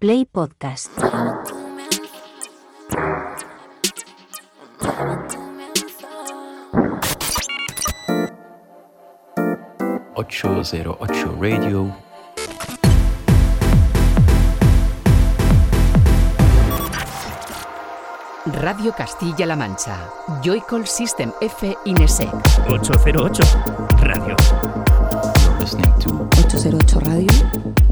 Play Podcast. ...808 Radio... Radio Castilla-La Mancha. Joycall System F Inesec. 808 Radio. You're listening to 808 Radio.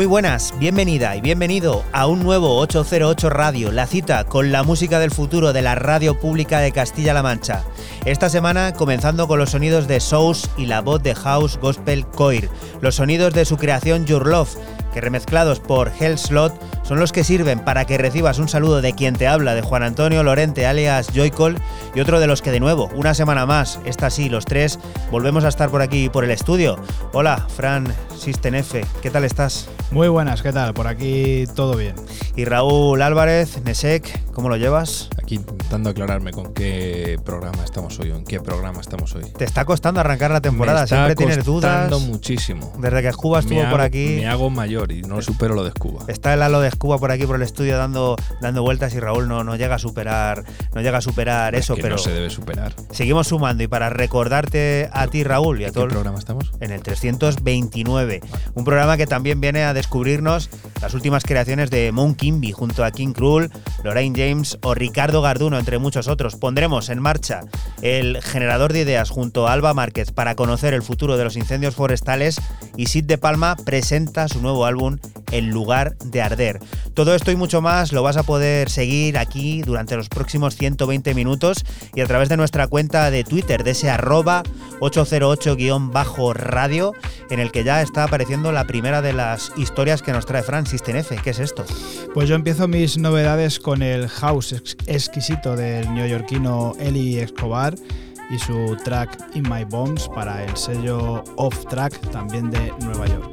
Muy buenas, bienvenida y bienvenido a un nuevo 808 Radio, la cita con la música del futuro de la radio pública de Castilla-La Mancha. Esta semana comenzando con los sonidos de Sous y la voz de House Gospel Coir, los sonidos de su creación Your Love, que remezclados por Hell Slot son los que sirven para que recibas un saludo de quien te habla, de Juan Antonio Lorente alias Joycol y otro de los que de nuevo, una semana más, esta sí, los tres, volvemos a estar por aquí por el estudio. Hola, Fran System F, ¿qué tal estás? Muy buenas, ¿qué tal? Por aquí todo bien. Y Raúl Álvarez, Nesek, ¿cómo lo llevas? Aquí intentando aclararme con qué programa estamos hoy en qué programa estamos hoy. Te está costando arrancar la temporada, me está siempre tienes dudas. muchísimo. Desde que Cuba estuvo hago, por aquí. Me hago mayor y no supero lo de Cuba. Está el halo de Cuba por aquí por el estudio dando, dando vueltas y Raúl no, no llega a superar, no llega a superar Es eso, que pero no se debe superar. seguimos sumando y para recordarte a ti Raúl y a ¿En todo qué el- programa estamos? en el 329. Un programa que también viene a descubrirnos las últimas creaciones de Moon Kimby junto a King Krul, Lorraine James o Ricardo Garduno, entre muchos otros. Pondremos en marcha el generador de ideas junto a Alba Márquez para conocer el futuro de los incendios forestales y Sid de Palma presenta su nuevo álbum En lugar de arder. Todo esto y mucho más lo vas a poder seguir aquí durante los próximos 120 minutos y a través de nuestra cuenta de Twitter, de ese arroba 808-radio, en el que ya está apareciendo la primera de las historias que nos trae Fran System F. ¿Qué es esto? Pues yo empiezo mis novedades con el house ex- exquisito del neoyorquino Eli Escobar y su track In My Bones para el sello Off Track también de Nueva York.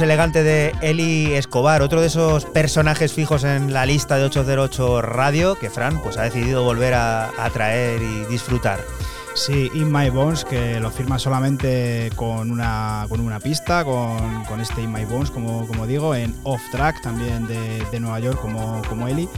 Elegante de Eli Escobar, otro de esos personajes fijos en la lista de 808 Radio que Fran pues, ha decidido volver a, a traer y disfrutar. Sí, In My Bones, que lo firma solamente con una, con una pista, con, con este In My Bones, como, como digo, en Off Track también de, de Nueva York, como, como Eli.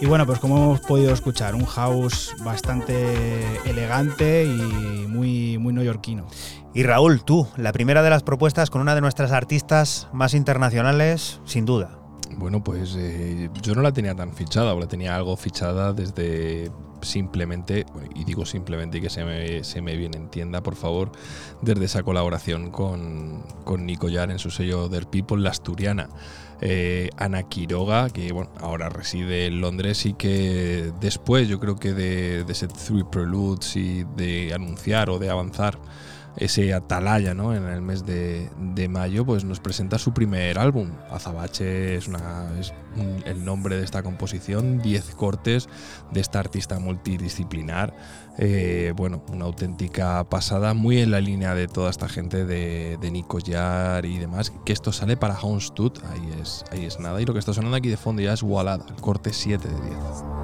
Y bueno, pues como hemos podido escuchar, un house bastante elegante y muy, muy neoyorquino. Y Raúl, tú, la primera de las propuestas con una de nuestras artistas más internacionales, sin duda. Bueno, pues eh, yo no la tenía tan fichada, o la tenía algo fichada desde simplemente, y digo simplemente y que se me, se me bien entienda, por favor, desde esa colaboración con, con Nico Yar en su sello Der People, la asturiana. Eh, Ana Quiroga, que bueno, ahora reside en Londres y que después yo creo que de, de ese Three Preludes y de anunciar o de avanzar ese Atalaya ¿no? en el mes de, de mayo, pues nos presenta su primer álbum. Azabache es, el nombre de esta composición, 10 cortes de esta artista multidisciplinar. Eh, bueno, una auténtica pasada, muy en la línea de toda esta gente de, de Nico Yar y demás, que esto sale para Houndstooth, ahí es, ahí es nada. Y lo que está sonando aquí de fondo ya es Walada, el corte 7 de 10.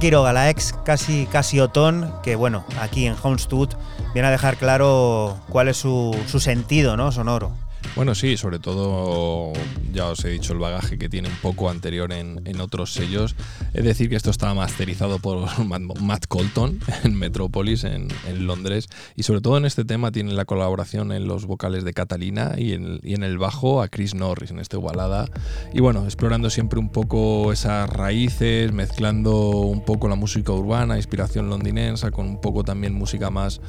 Quiroga, la ex casi, casi Otón, que bueno, aquí en Houndstooth viene a dejar claro cuál es su, su sentido ¿no? sonoro. Bueno, sí, sobre todo ya os he dicho el bagaje que tiene un poco anterior en, en otros sellos. Es decir, que esto estaba masterizado por Matt Colton en Metropolis, en, en, Londres. Y sobre todo en este tema tiene la colaboración en los vocales de Catalina y en, y en el bajo a Chris Norris en este balada. Y bueno, explorando siempre un poco esas raíces, mezclando un poco la música urbana, inspiración londinense, con un poco también música más,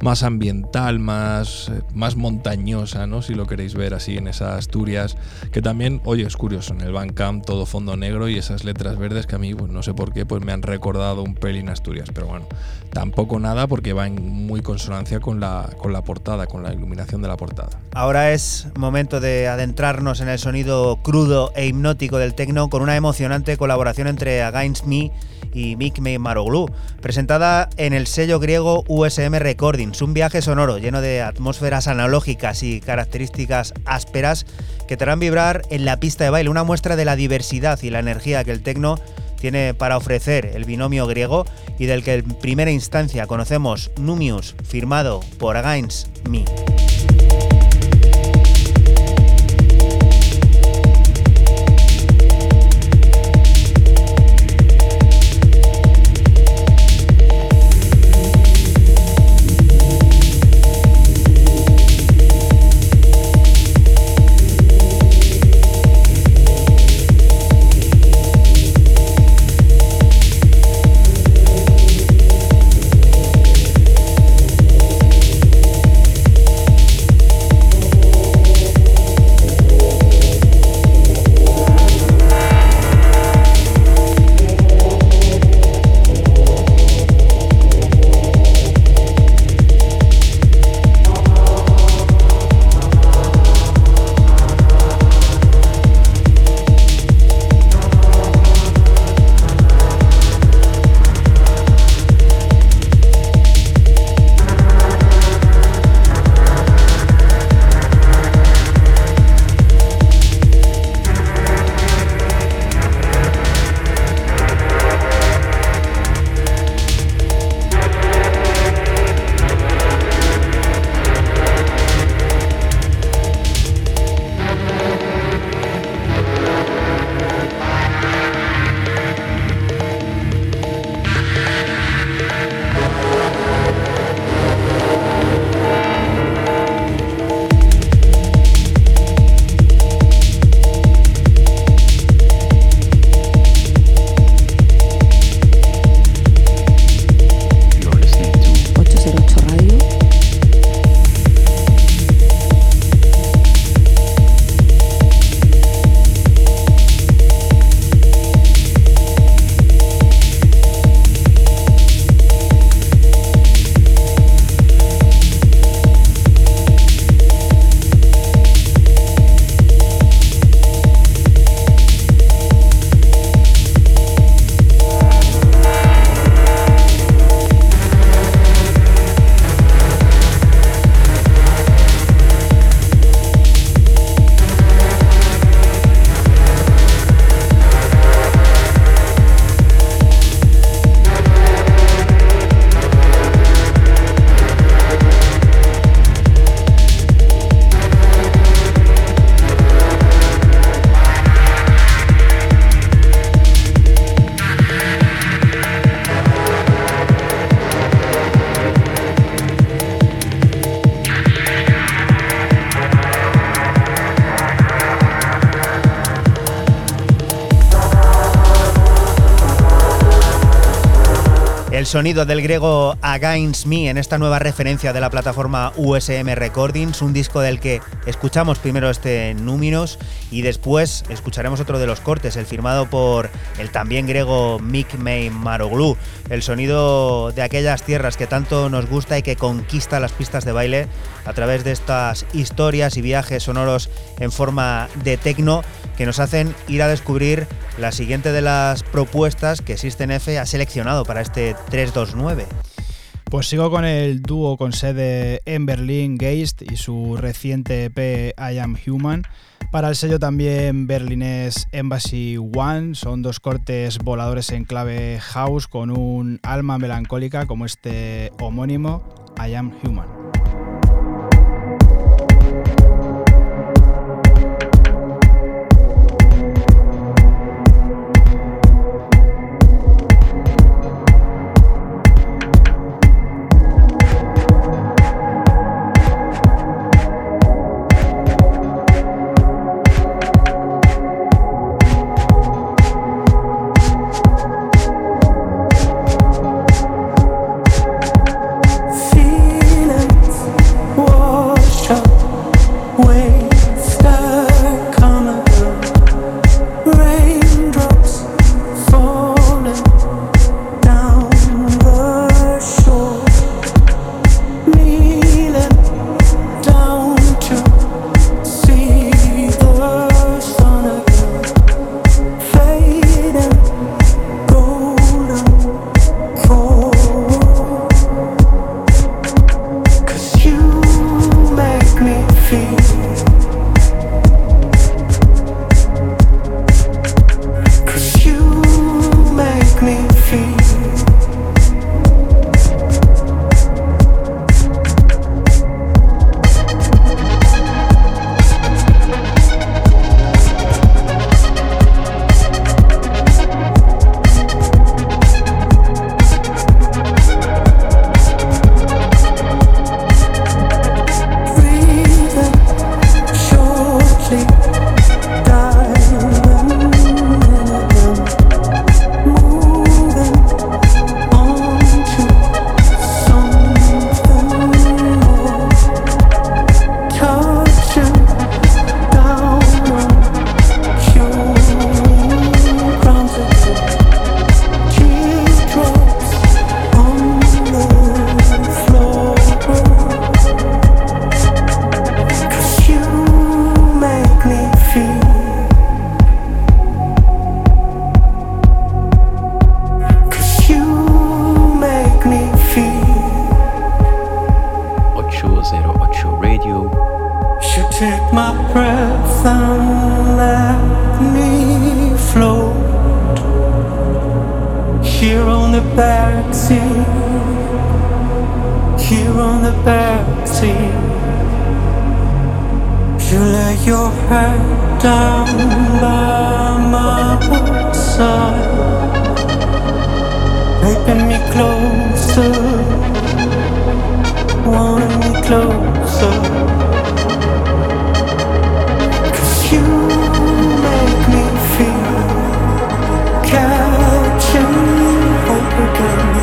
más ambiental, más, más montañosa, ¿no? si lo queréis ver así en esas Asturias, que también, oye, es curioso, en el Bandcamp todo fondo negro y esas letras verdes que a mí, pues no sé por qué, pues me han recordado un pelín Asturias, pero bueno, tampoco nada porque va en muy consonancia con la, con la portada, con la iluminación de la portada. Ahora es momento de adentrarnos en el sonido crudo e hipnótico del techno con una emocionante colaboración entre Against Me y Mick Maroglu, presentada en el sello griego USM Recordings, un viaje sonoro lleno de atmósferas analógicas y características ásperas que te harán vibrar en la pista de baile, una muestra de la diversidad y la energía que el tecno tiene para ofrecer el binomio griego y del que en primera instancia conocemos Numius, firmado por Against Me. Sonido del griego Against Me en esta nueva referencia de la plataforma USM Recordings, un disco del que escuchamos primero este Núminos y después escucharemos otro de los cortes, el firmado por el también griego Mick May Maroglu, el sonido de aquellas tierras que tanto nos gusta y que conquista las pistas de baile a través de estas historias y viajes sonoros en forma de tecno que nos hacen ir a descubrir la siguiente de las propuestas que System F ha seleccionado para este 329. Pues sigo con el dúo con sede en Berlín, Geist, y su reciente EP I Am Human. Para el sello también berlinés Embassy One, son dos cortes voladores en clave house con un alma melancólica como este homónimo I Am Human. Take my breath and let me float here on the backseat. Here on the backseat, you lay your head down by my side, making me closer, wanting me closer again.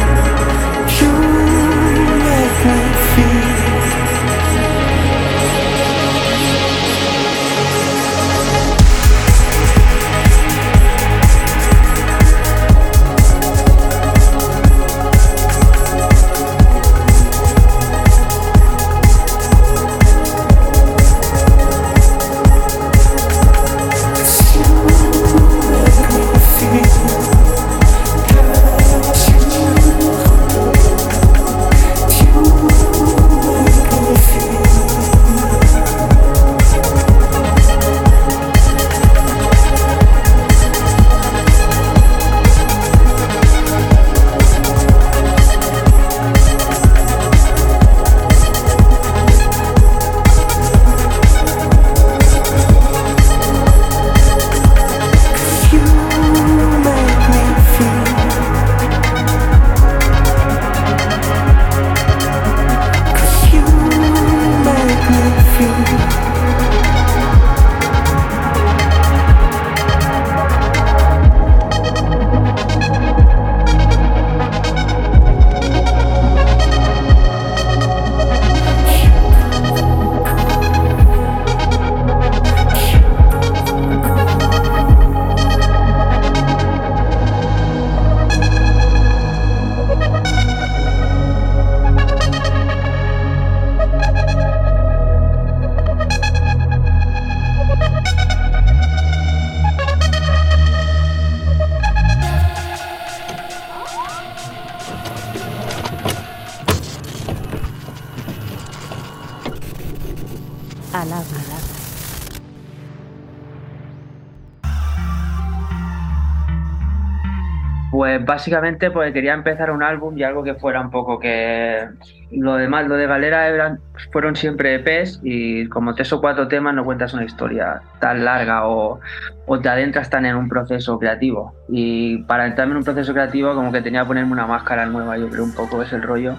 Básicamente pues quería empezar un álbum y algo que fuera un poco que lo demás, lo de Valera eran, fueron siempre EPs y como tres o cuatro temas no cuentas una historia tan larga o, o te adentras tan en un proceso creativo. Y para entrarme en un proceso creativo como que tenía que ponerme una máscara nueva, yo creo un poco es el rollo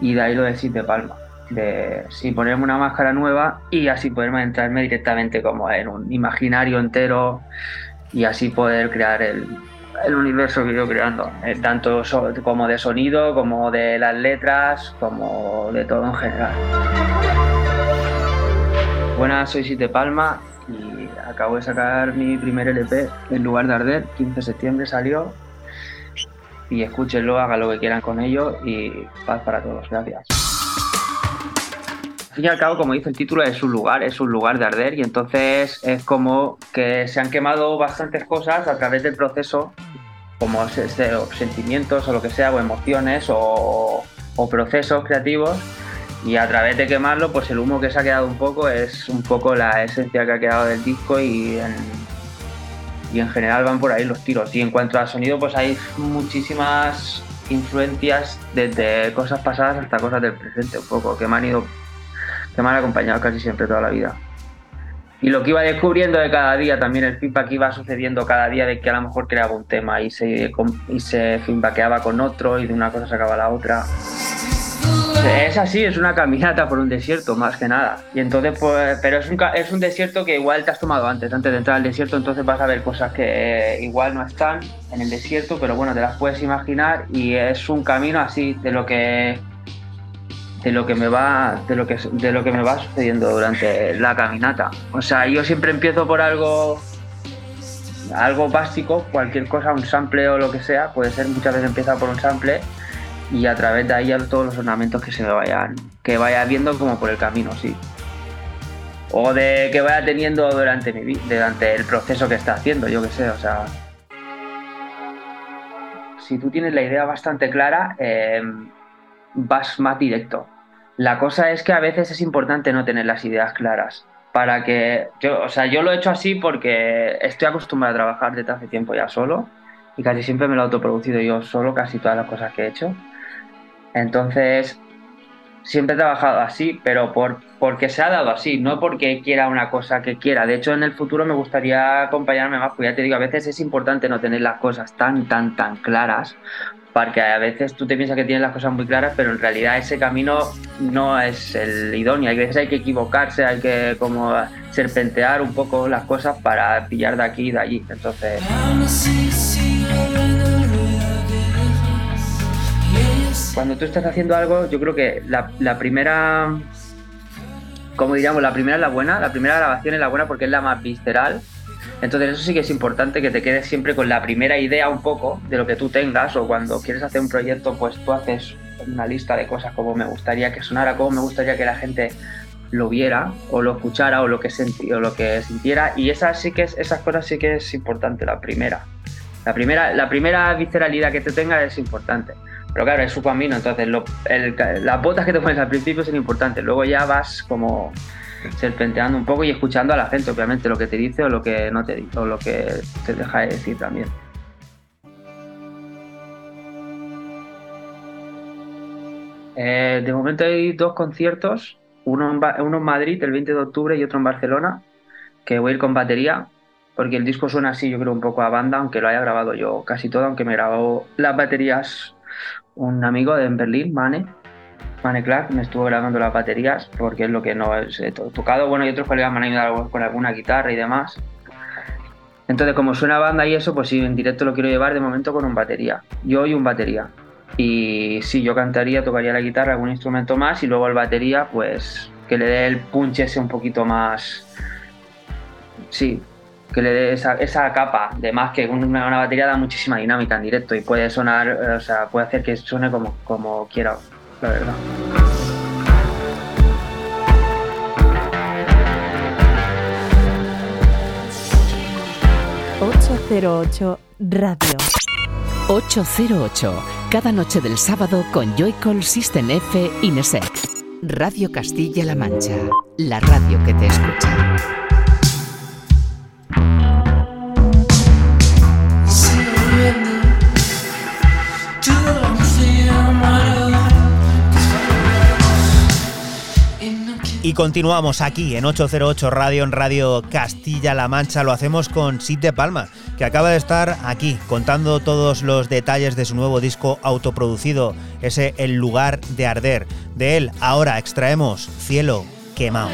y de ahí lo de de Palma. De sí, ponerme una máscara nueva y así poderme entrarme directamente como en un imaginario entero y así poder crear el, el universo que yo creando, eh, tanto como de sonido, como de las letras, como de todo en general. Buenas, soy Site Palma y acabo de sacar mi primer LP en lugar de arder. 15 de septiembre salió. Y escúchenlo, hagan lo que quieran con ello y paz para todos. Gracias. Fin y al cabo, como dice el título, es un lugar, es un lugar de arder y entonces es como que se han quemado bastantes cosas a través del proceso, como o sentimientos o lo que sea, o emociones o, o procesos creativos y a través de quemarlo, pues el humo que se ha quedado un poco es un poco la esencia que ha quedado del disco y en, y en general van por ahí los tiros. Y en cuanto al sonido, pues hay muchísimas influencias desde cosas pasadas hasta cosas del presente, un poco, que me han ido, que me han acompañado casi siempre toda la vida. Y lo que iba descubriendo de cada día, también el feedback iba sucediendo cada día de que a lo mejor creaba un tema y se, y se feedbackeaba con otro y de una cosa sacaba la otra. Es así, es una caminata por un desierto, más que nada. Y entonces, pues, pero es un, es un desierto que igual te has tomado antes, antes de entrar al desierto, entonces vas a ver cosas que eh, igual no están en el desierto, pero bueno, te las puedes imaginar y es un camino así de lo que de lo que me va de lo que de lo que me va sucediendo durante la caminata. O sea, yo siempre empiezo por algo algo básico, cualquier cosa, un sample o lo que sea, puede ser muchas veces empieza por un sample y a través de ahí a todos los ornamentos que se me vayan, que vaya viendo como por el camino, sí. O de que vaya teniendo durante mi durante el proceso que está haciendo, yo que sé, o sea. Si tú tienes la idea bastante clara, eh, vas más directo. La cosa es que a veces es importante no tener las ideas claras. Para que. Yo, o sea, yo lo he hecho así porque estoy acostumbrado a trabajar desde hace tiempo ya solo. Y casi siempre me lo he autoproducido yo solo, casi todas las cosas que he hecho. Entonces, siempre he trabajado así, pero por, porque se ha dado así, no porque quiera una cosa que quiera. De hecho, en el futuro me gustaría acompañarme más, porque ya te digo, a veces es importante no tener las cosas tan, tan, tan claras, porque a veces tú te piensas que tienes las cosas muy claras, pero en realidad ese camino no es el idóneo. Hay veces hay que equivocarse, hay que como serpentear un poco las cosas para pillar de aquí y de allí. Entonces... Cuando tú estás haciendo algo, yo creo que la, la primera, como diríamos, la primera es la buena, la primera grabación es la buena porque es la más visceral. Entonces eso sí que es importante que te quedes siempre con la primera idea un poco de lo que tú tengas o cuando quieres hacer un proyecto, pues tú haces una lista de cosas como me gustaría que sonara, como me gustaría que la gente lo viera o lo escuchara o lo que o lo que sintiera y esas sí que es, esas cosas sí que es importante la primera. La primera, la primera visceralidad que te tenga es importante. Pero claro, es su camino, entonces lo- el- las botas que te pones al principio son importantes, luego ya vas como serpenteando un poco y escuchando a la gente, obviamente, lo que te dice o lo que no te dice, o lo que te deja de decir también. Eh, de momento hay dos conciertos, uno en, uno en Madrid el 20 de octubre y otro en Barcelona, que voy a ir con batería, porque el disco suena así, yo creo, un poco a banda, aunque lo haya grabado yo casi todo, aunque me grabó las baterías un amigo de en Berlín, Mane, Mane Clark, me estuvo grabando las baterías, porque es lo que no he to- tocado, bueno, y otros colegas me han ayudado con alguna guitarra y demás. Entonces, como suena banda y eso, pues sí, en directo lo quiero llevar de momento con un batería. Yo y un batería. Y sí, yo cantaría, tocaría la guitarra, algún instrumento más, y luego el batería, pues que le dé el punch ese un poquito más. Sí, que le dé esa, esa capa de más que una, una batería da muchísima dinámica en directo y puede sonar, eh, o sea, puede hacer que suene como, como quiera, la verdad. ...808 Radio. 808, cada noche del sábado con Joycall System F Inesec. Radio Castilla-La Mancha, la radio que te escucha. Y continuamos aquí en 808 Radio, en Radio Castilla-La Mancha. Lo hacemos con Sid de Palma, que acaba de estar aquí contando todos los detalles de su nuevo disco autoproducido, ese El lugar de arder. De él ahora extraemos Cielo quemado.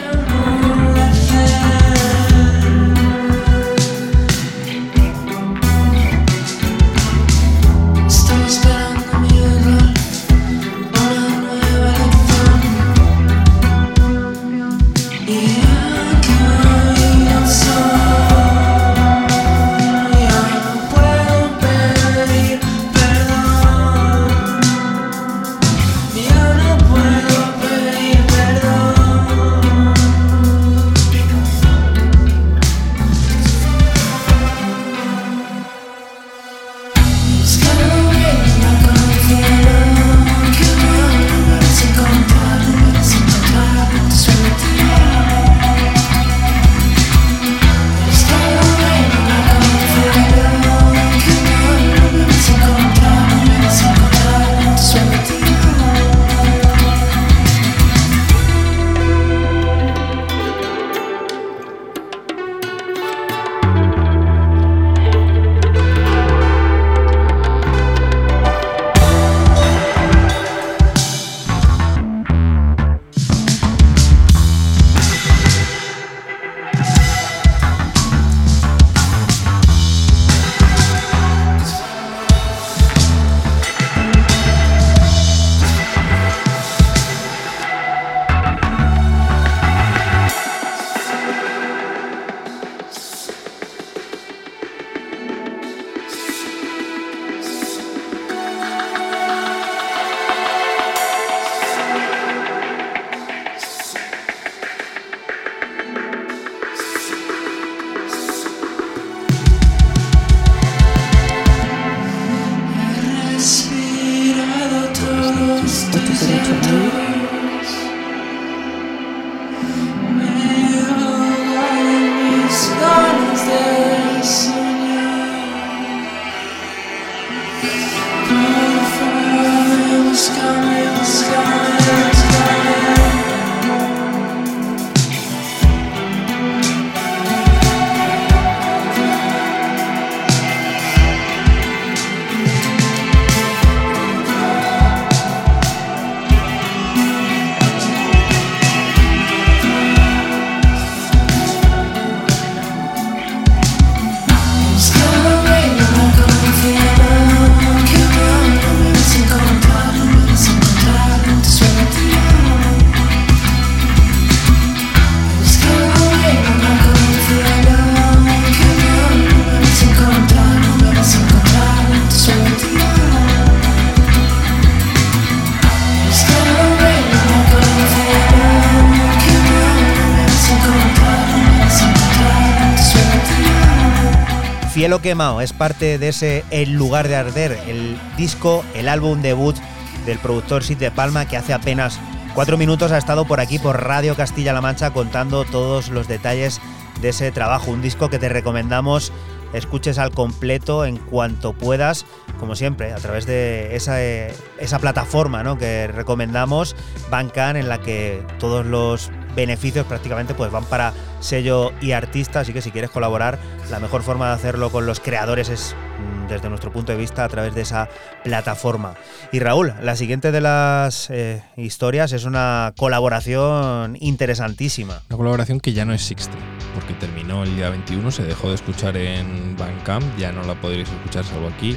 Quemado es parte de ese El lugar de arder, el disco, el álbum debut del productor Sid de Palma que hace apenas cuatro minutos ha estado por aquí por Radio Castilla-La Mancha contando todos los detalles de ese trabajo, un disco que te recomendamos escuches al completo en cuanto puedas, como siempre, a través de esa, eh, esa plataforma ¿no? que recomendamos, Bandcamp, en la que todos los beneficios prácticamente pues van para sello y artista, así que si quieres colaborar, la mejor forma de hacerlo con los creadores es mm, desde nuestro punto de vista a través de esa plataforma. Y Raúl, la siguiente de las eh, historias es una colaboración interesantísima. Una colaboración que ya no Sixty, porque terminó el día 21, se dejó de escuchar en Bandcamp, ya no la podréis escuchar salvo aquí,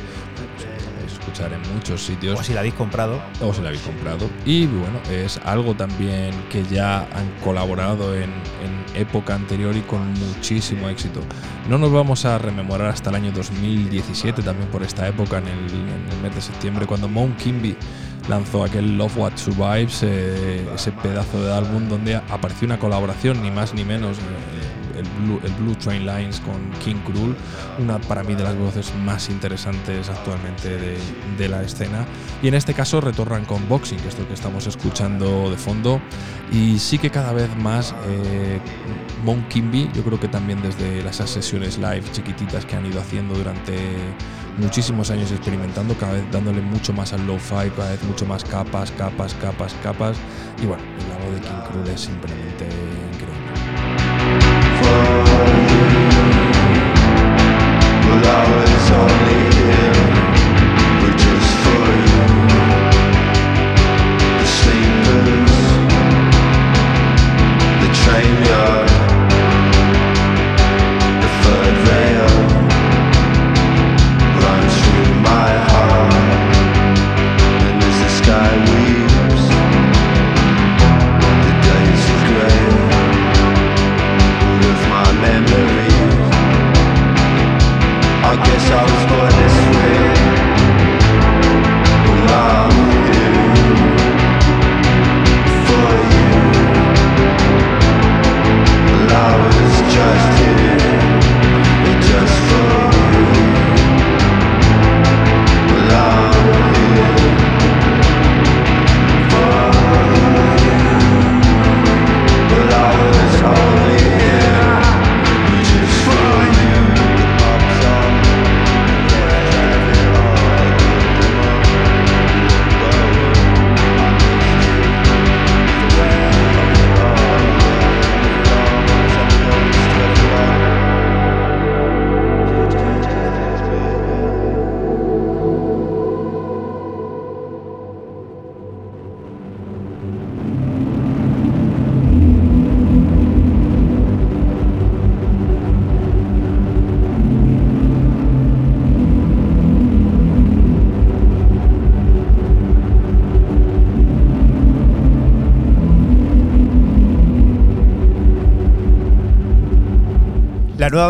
escuchar en muchos sitios. O si la habéis comprado. o se la habéis comprado. Y bueno, es algo también que ya han colaborado en, en época anterior y con muchísimo éxito. No nos vamos a rememorar hasta el año 2017, también por esta época, en el, en el mes de septiembre, cuando Mount Kimby lanzó aquel Love What Survives, eh, ese pedazo de álbum donde apareció una colaboración, ni más ni menos. El Blue, el Blue Train Lines con King Cruel, una para mí de las voces más interesantes actualmente de, de la escena. Y en este caso retornan con Boxing, que es lo que estamos escuchando de fondo. Y sí que cada vez más eh, Mon Kimby, yo creo que también desde las sesiones live chiquititas que han ido haciendo durante muchísimos años experimentando, cada vez dándole mucho más al lo-fi, cada vez mucho más capas, capas, capas, capas. Y bueno, la voz de King Cruel es simplemente increíble.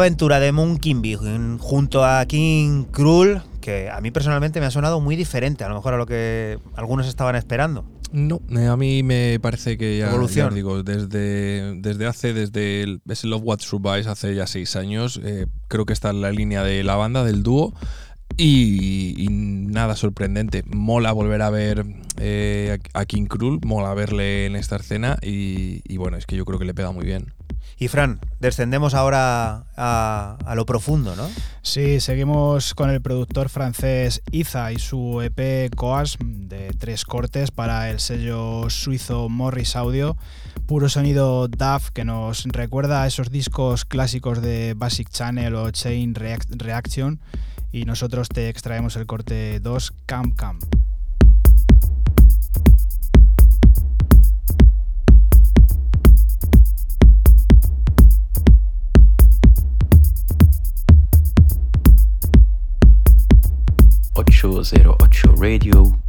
Aventura de Moon Kimby junto a King Cruel, que a mí personalmente me ha sonado muy diferente, a lo mejor a lo que algunos estaban esperando. No, eh, a mí me parece que ya, Evolución. ya digo, desde, desde hace, desde el, ese Love What Survives hace ya seis años, eh, creo que está en la línea de la banda, del dúo, y, y nada sorprendente. Mola volver a ver eh, a King Cruel, mola verle en esta escena, y, y bueno, es que yo creo que le pega muy bien. Y Fran, descendemos ahora a, a lo profundo, ¿no? Sí, seguimos con el productor francés Iza y su EP Coas de tres cortes para el sello suizo Morris Audio. Puro sonido DAF que nos recuerda a esos discos clásicos de Basic Channel o Chain React- Reaction. Y nosotros te extraemos el corte 2 Cam Cam. 208 Radio.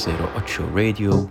808 Radio.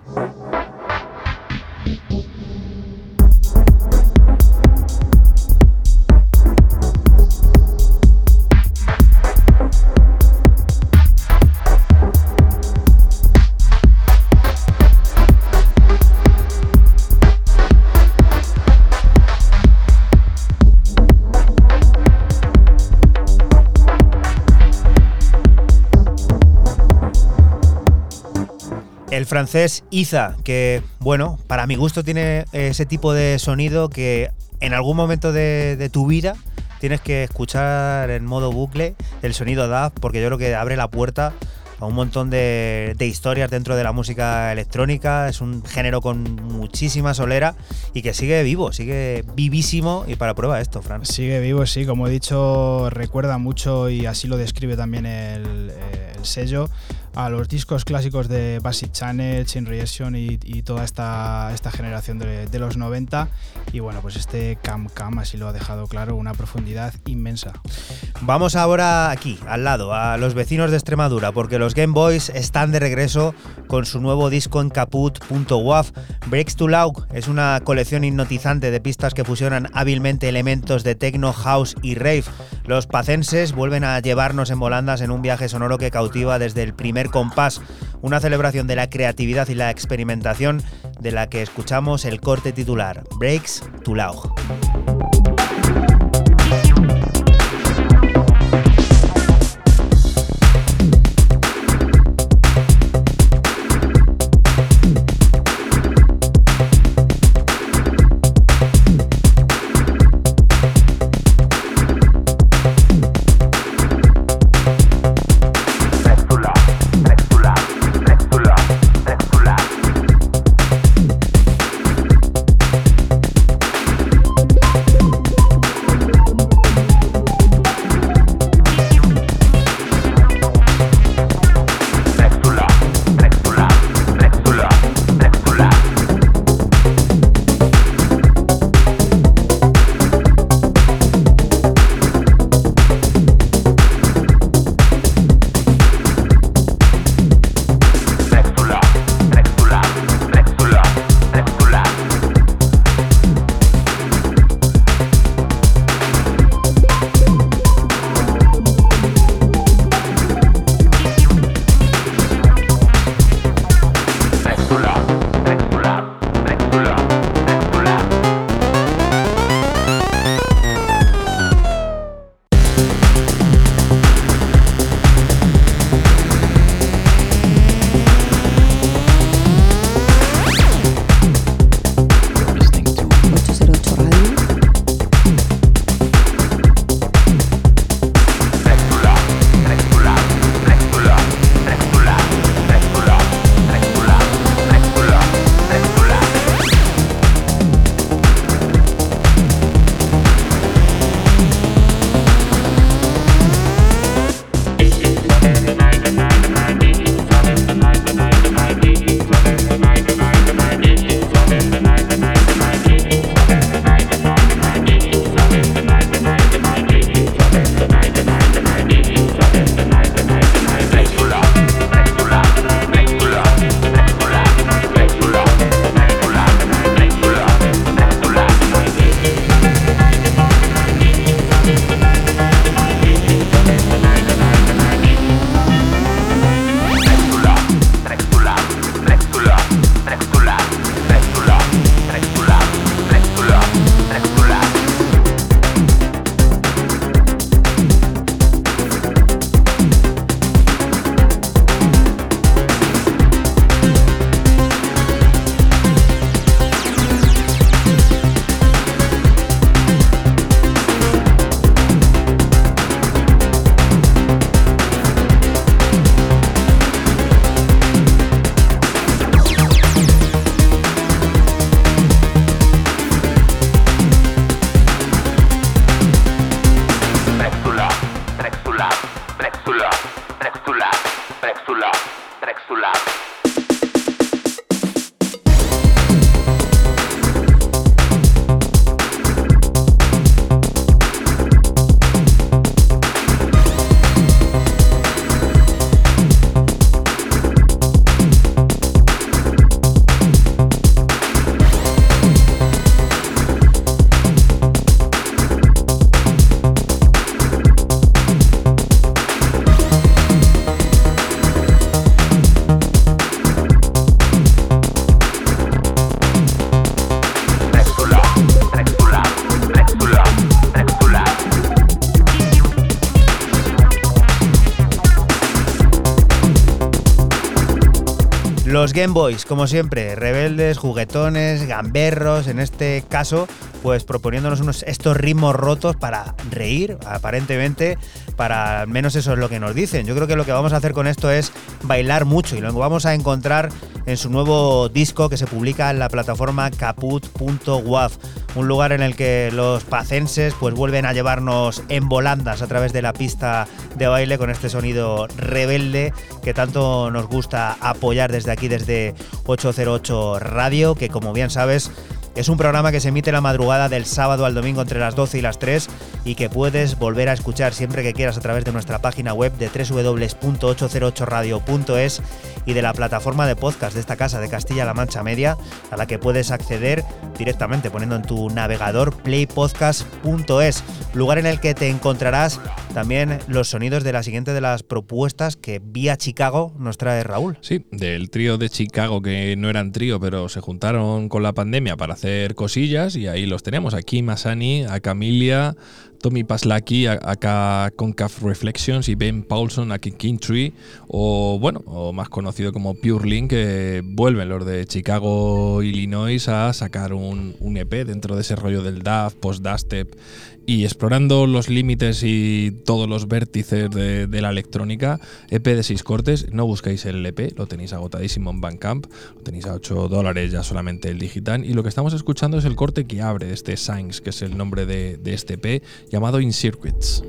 Francés Iza, que bueno, para mi gusto tiene ese tipo de sonido que en algún momento de, tu vida tienes que escuchar en modo bucle el sonido DAF, porque yo creo que abre la puerta a un montón de, historias dentro de la música electrónica. Es un género con muchísima solera y que sigue vivo, sigue vivísimo. Y para prueba esto, Fran. Sigue vivo, sí, como he dicho, recuerda mucho y así lo describe también el sello a los discos clásicos de Basic Channel, Chain Reaction y, toda esta, esta generación de, los 90. Y bueno, pues este Cam Cam así lo ha dejado claro, una profundidad inmensa. Vamos ahora aquí, al lado, a los vecinos de Extremadura, porque los Game Boys están de regreso con su nuevo disco en caput.waf. Breaks to Loud es una colección hipnotizante de pistas que fusionan hábilmente elementos de techno, house y rave. Los pacenses vuelven a llevarnos en volandas en un viaje sonoro que cautiva desde el primer compás, una celebración de la creatividad y la experimentación de la que escuchamos el corte titular, Breaks to Loud. Game Boys, como siempre, rebeldes, juguetones, gamberros, en este caso, pues proponiéndonos unos, estos ritmos rotos para reír, aparentemente, para al menos eso es lo que nos dicen. Yo creo que lo que vamos a hacer con esto es bailar mucho y lo vamos a encontrar en su nuevo disco que se publica en la plataforma caput.waf, un lugar en el que los pacenses pues vuelven a llevarnos en volandas a través de la pista de baile con este sonido rebelde que tanto nos gusta apoyar desde aquí, desde 808 Radio, que como bien sabes es un programa que se emite la madrugada del sábado al domingo entre las 12 y las 3 y que puedes volver a escuchar siempre que quieras a través de nuestra página web de www.808radio.es y de la plataforma de podcast de esta casa de Castilla-La Mancha Media, a la que puedes acceder directamente poniendo en tu navegador playpodcast.es, lugar en el que te encontrarás también los sonidos de la siguiente de las propuestas que vía Chicago nos trae Raúl. Sí, del trío de Chicago que no eran trío, pero se juntaron con la pandemia para hacer cosillas y ahí los tenemos. Aquí Masani, a Camilia, Tommy Paslaki, acá Concave Reflections y Ben Paulson, aquí King Tree, o bueno, o más conocido como Pure Link, que vuelven los de Chicago, Illinois, a sacar un, EP dentro de ese rollo del DAF, post-dubstep y explorando los límites y todos los vértices de, la electrónica, EP de 6 cortes, no busquéis el EP, lo tenéis agotadísimo en Bandcamp, lo tenéis a 8 dólares ya solamente el digital, y lo que estamos escuchando es el corte que abre este Signs, que es el nombre de, de este EP, llamado In Circuits.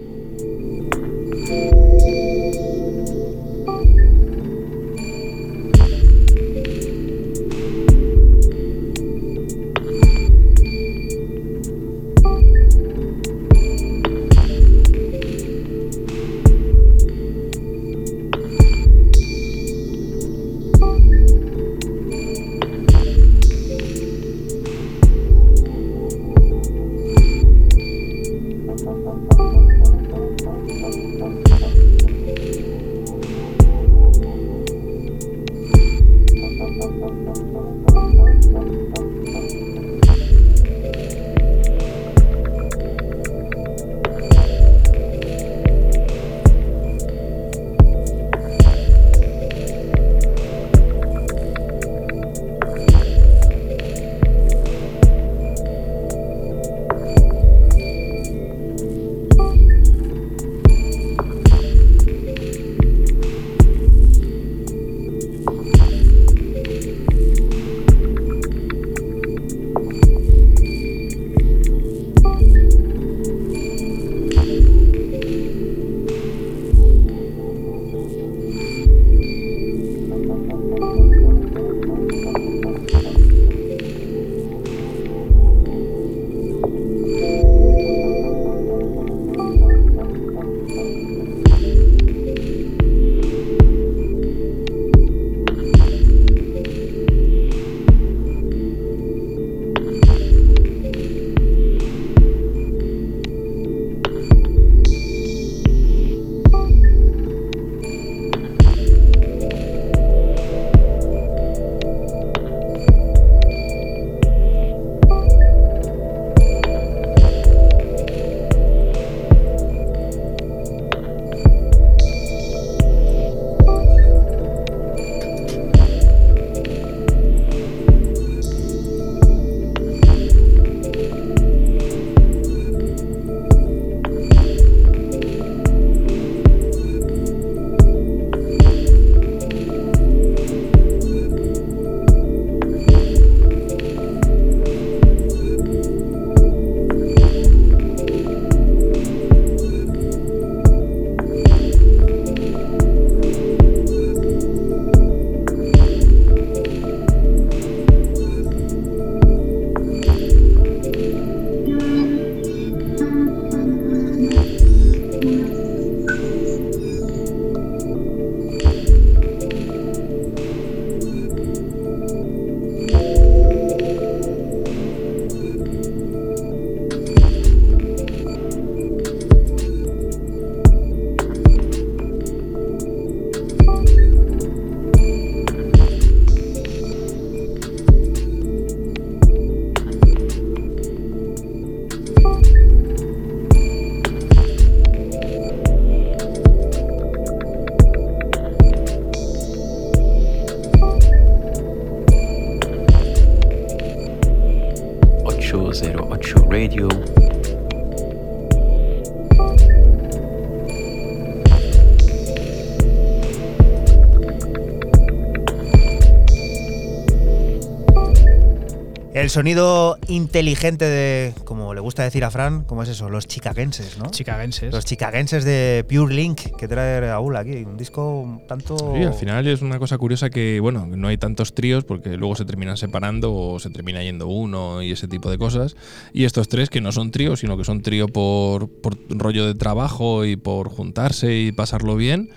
El sonido inteligente de, como le gusta decir a Fran, ¿cómo es eso? Los chicagenses, ¿no? Chicagenses. Los chicagenses de Pure Link que trae Raúl aquí. Un disco un tanto. Sí, al final es una cosa curiosa que, bueno, no hay tantos tríos porque luego se terminan separando o se termina yendo uno y ese tipo de cosas. Y estos tres que no son tríos, sino que son trío por, por rollo de trabajo y por juntarse y pasarlo bien.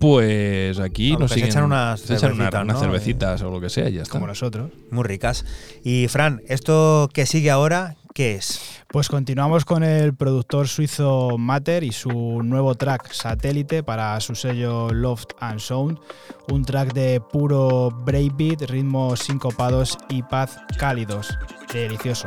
Pues aquí nos se siguen, echan unas se echan una- unas ¿no? cervecitas o lo que sea y ya está. Como nosotros. Muy ricas. Y Fran, esto que sigue ahora, ¿qué es? Pues continuamos con el productor suizo Matter y su nuevo track Satélite para su sello Loft and Sound, un track de puro breakbeat, ritmos sincopados y paz cálidos. Delicioso.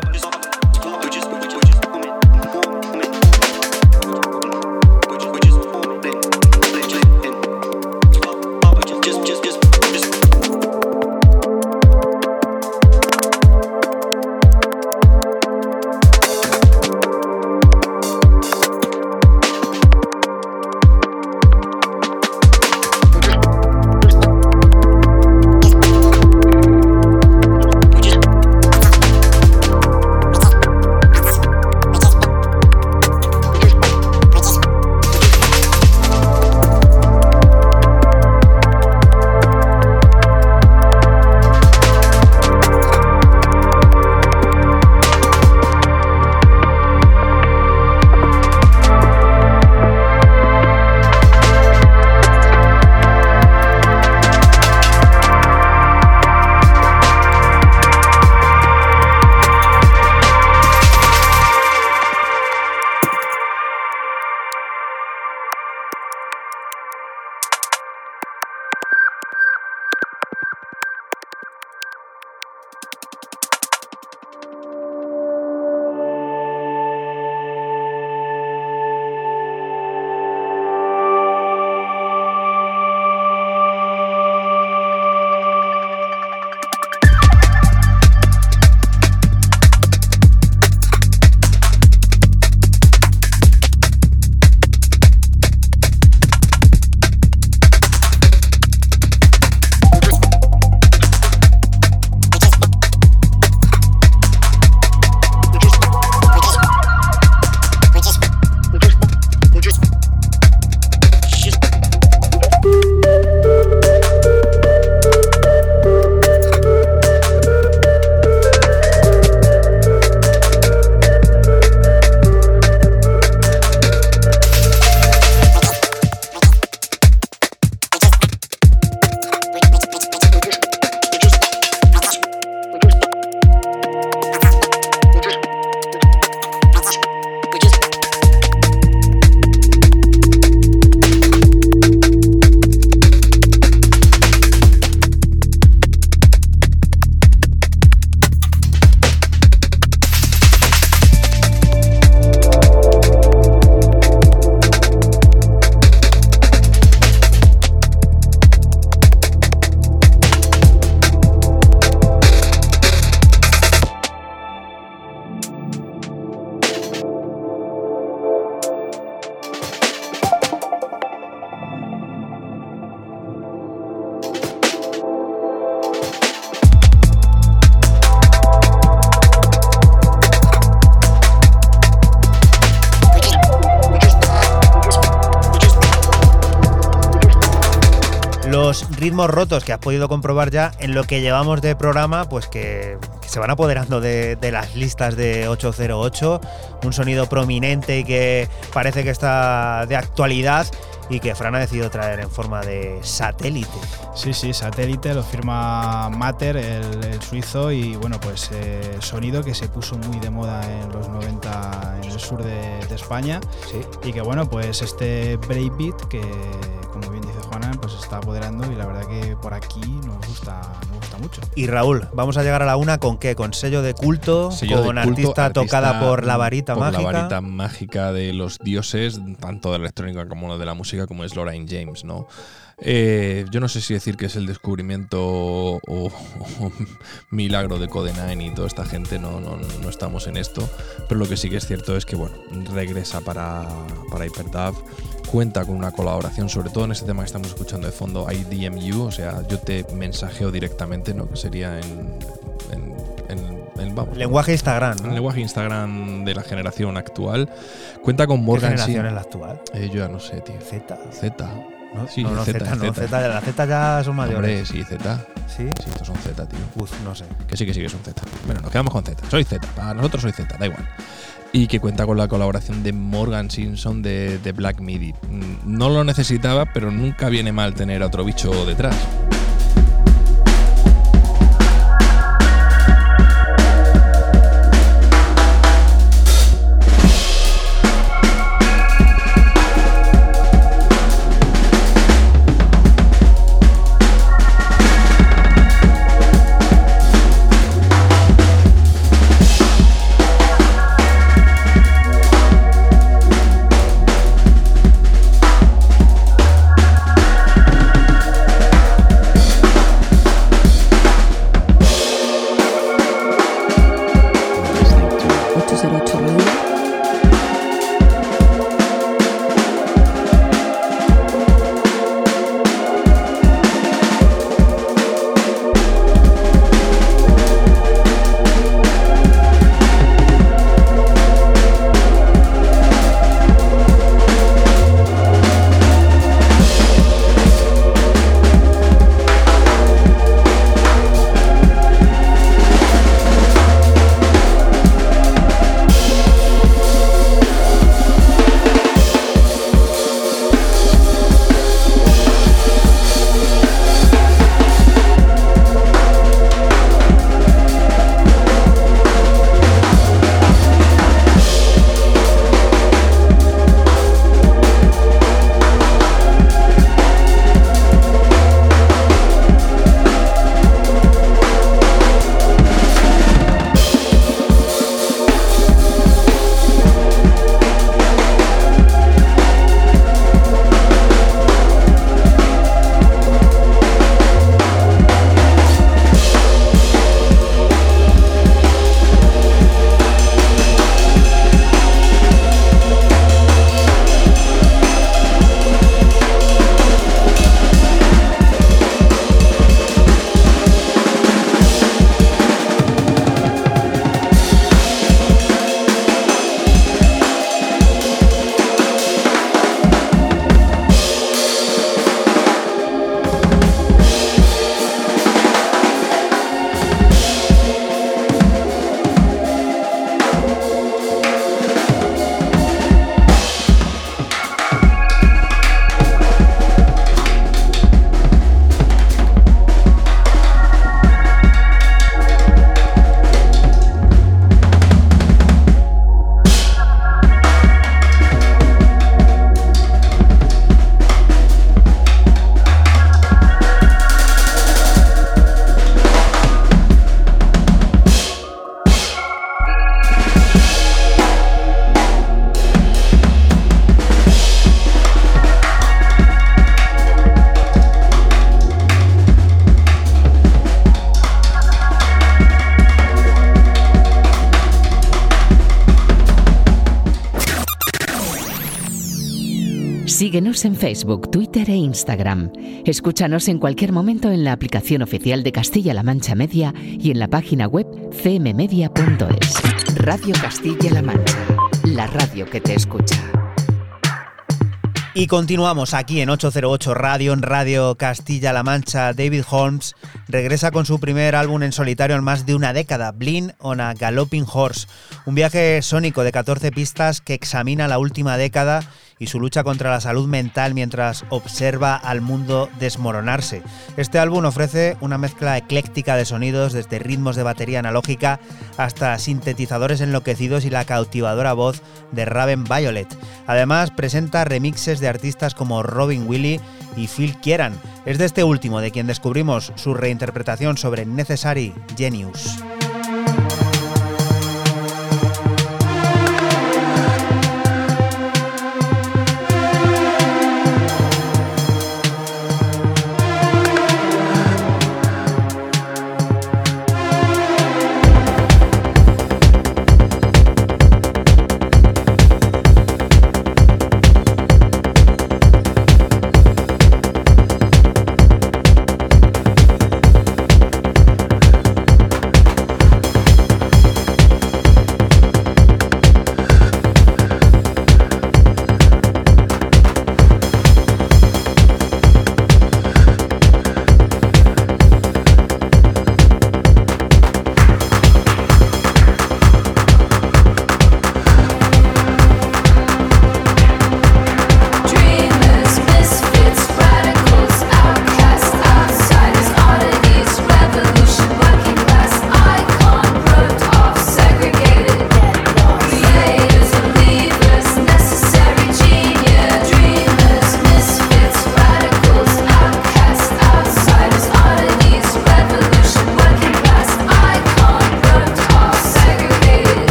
Ritmos rotos que has podido comprobar ya en lo que llevamos de programa, pues que, que se van apoderando de, de las listas de 808, un sonido prominente y que parece que está de actualidad y que Fran ha decidido traer en forma de satélite. Sí, sí, satélite, lo firma Matter, el, el suizo, y bueno, pues eh, sonido que se puso muy de moda en los 90 en el sur de, de España. Sí. Y que bueno, pues este breakbeat, que pues está apoderando y la verdad que por aquí nos gusta, nos gusta mucho. Y Raúl, vamos a llegar a la una con qué? Con sello de culto, Sello de con culto, artista, tocada por la varita por mágica. La varita mágica de los dioses, tanto de la electrónica como de la música, como es Lorraine James, ¿no? Eh, yo no sé si decir que es el descubrimiento o, o milagro de Code Nine y toda esta gente, no, no, no estamos en esto, pero lo que sí que es cierto es que bueno, regresa para, para HyperDAV, cuenta con una colaboración, sobre todo en este tema que estamos escuchando de fondo, hay DMU, o sea, yo te mensajeo directamente, ¿no? Que sería en, en, en- vamos, Lenguaje Instagram. lenguaje Instagram de la generación actual. Cuenta con ¿Qué Morgan generación Sin- es la actual? Eh, yo ya no sé, tío. Z. Z. ¿no? Sí, no, no, Z, Z, no, Z. Z, la Z ya son Hombre, mayores. sí, Z. ¿Sí? Sí, estos son Z, tío. Uf, no sé. Que sí, que sí, que son Z. Bueno, nos quedamos con Z. Soy Z. Para nosotros soy Z, da igual. Y que cuenta con la colaboración de Morgan Simpson de, Black Midi. Mm, No lo necesitaba, pero nunca viene mal tener a otro bicho detrás. En Facebook, Twitter e Instagram. Escúchanos en cualquier momento en la aplicación oficial de Castilla-La Mancha Media y en la página web cmmedia.es. Radio Castilla-La Mancha, la radio que te escucha. Y continuamos aquí en 808 Radio, en Radio Castilla-La Mancha. David Holmes regresa con su primer álbum en solitario en más de una década, Blind on a Galloping Horse. Un viaje sónico de 14 pistas que examina la última década y su lucha contra la salud mental mientras observa al mundo desmoronarse. Este álbum ofrece una mezcla ecléctica de sonidos, desde ritmos de batería analógica hasta sintetizadores enloquecidos y la cautivadora voz de Raven Violet. Además, presenta remixes de artistas como Robin Willy y Phil Kieran. Es de este último de quien descubrimos su reinterpretación sobre Necessary Genius.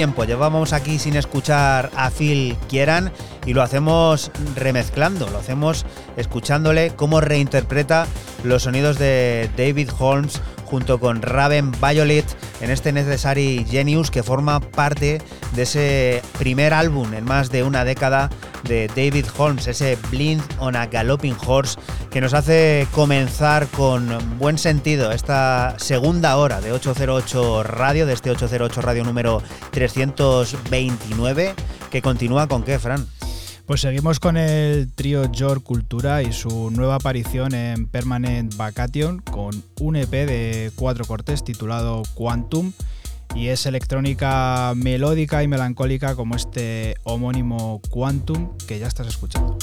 Llevamos aquí sin escuchar a Phil Kieran y lo hacemos remezclando, lo hacemos escuchándole cómo reinterpreta los sonidos de David Holmes junto con Raven Violet en este Necessary Genius que forma parte de ese primer álbum en más de una década de David Holmes, ese Blind on a Galloping Horse que nos hace comenzar con buen sentido esta segunda hora de 808 Radio, de este 808 Radio número 329, que continúa con qué, Fran? Pues seguimos con el trío York Cultura y su nueva aparición en Permanent Vacation con un EP de cuatro cortes titulado Quantum y es electrónica melódica y melancólica como este homónimo Quantum que ya estás escuchando.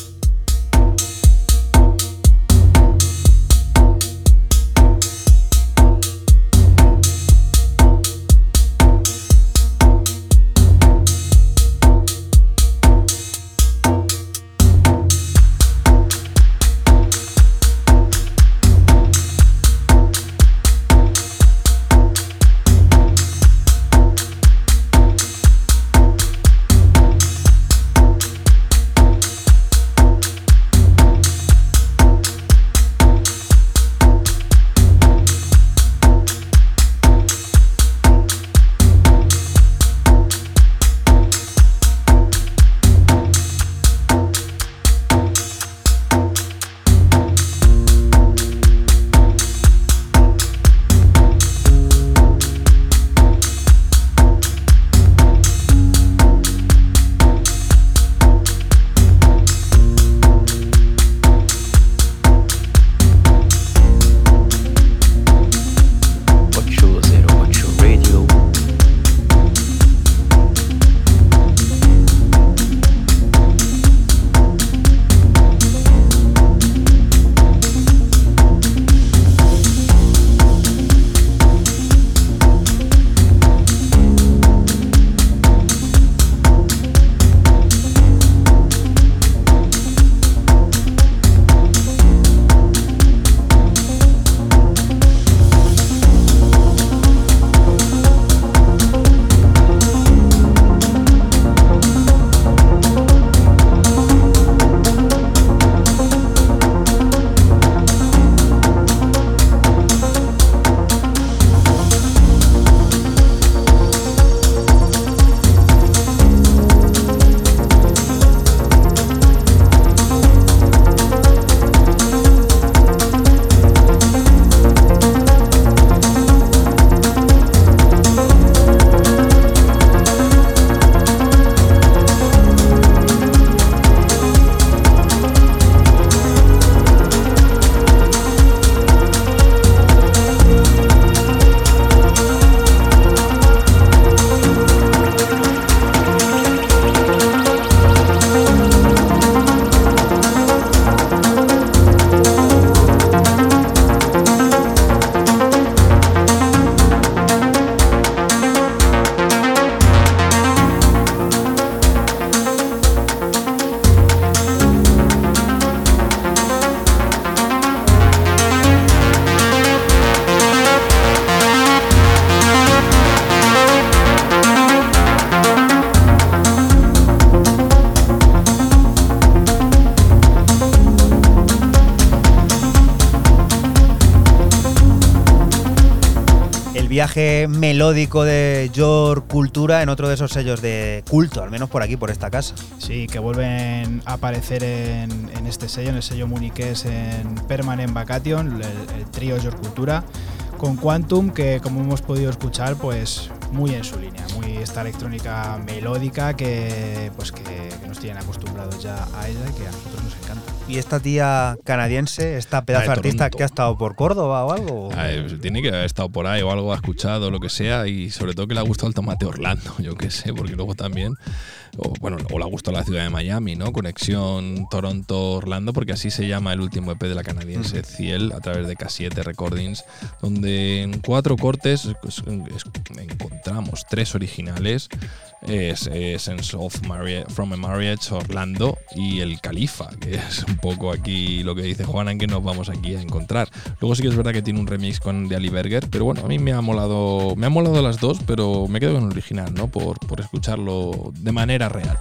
Melódico de York Cultura en otro de esos sellos de culto, al menos por aquí, por esta casa. Sí, que vuelven a aparecer en, este sello, en el sello muniqués en Permanent Vacation, el, trío York Cultura, con Quantum, que como hemos podido escuchar, pues muy en su línea, muy esta electrónica melódica que pues que, nos tienen acostumbrados ya a ella que a. Y esta tía canadiense, esta pedazo de artista que ha estado por Córdoba o algo. Tiene que haber estado por ahí o algo, ha escuchado, lo que sea, y sobre todo que le ha gustado el tomate Orlando, yo qué sé, porque luego también, o, bueno, o le ha gustado la ciudad de Miami, ¿no? Conexión Toronto-Orlando, porque así se llama el último EP de la canadiense Ciel, a través de K7 Recordings, donde en cuatro cortes es- es- encontramos tres originales, es, es Sense of Marriage, From a Marriage, Orlando y el Califa, que es un poco aquí lo que dice Juana, en que nos vamos aquí a encontrar. Luego sí que es verdad que tiene un remix con de Ali Berger, pero bueno, a mí me ha molado, me ha molado las dos, pero me quedo con el original, ¿no? Por, por escucharlo de manera real.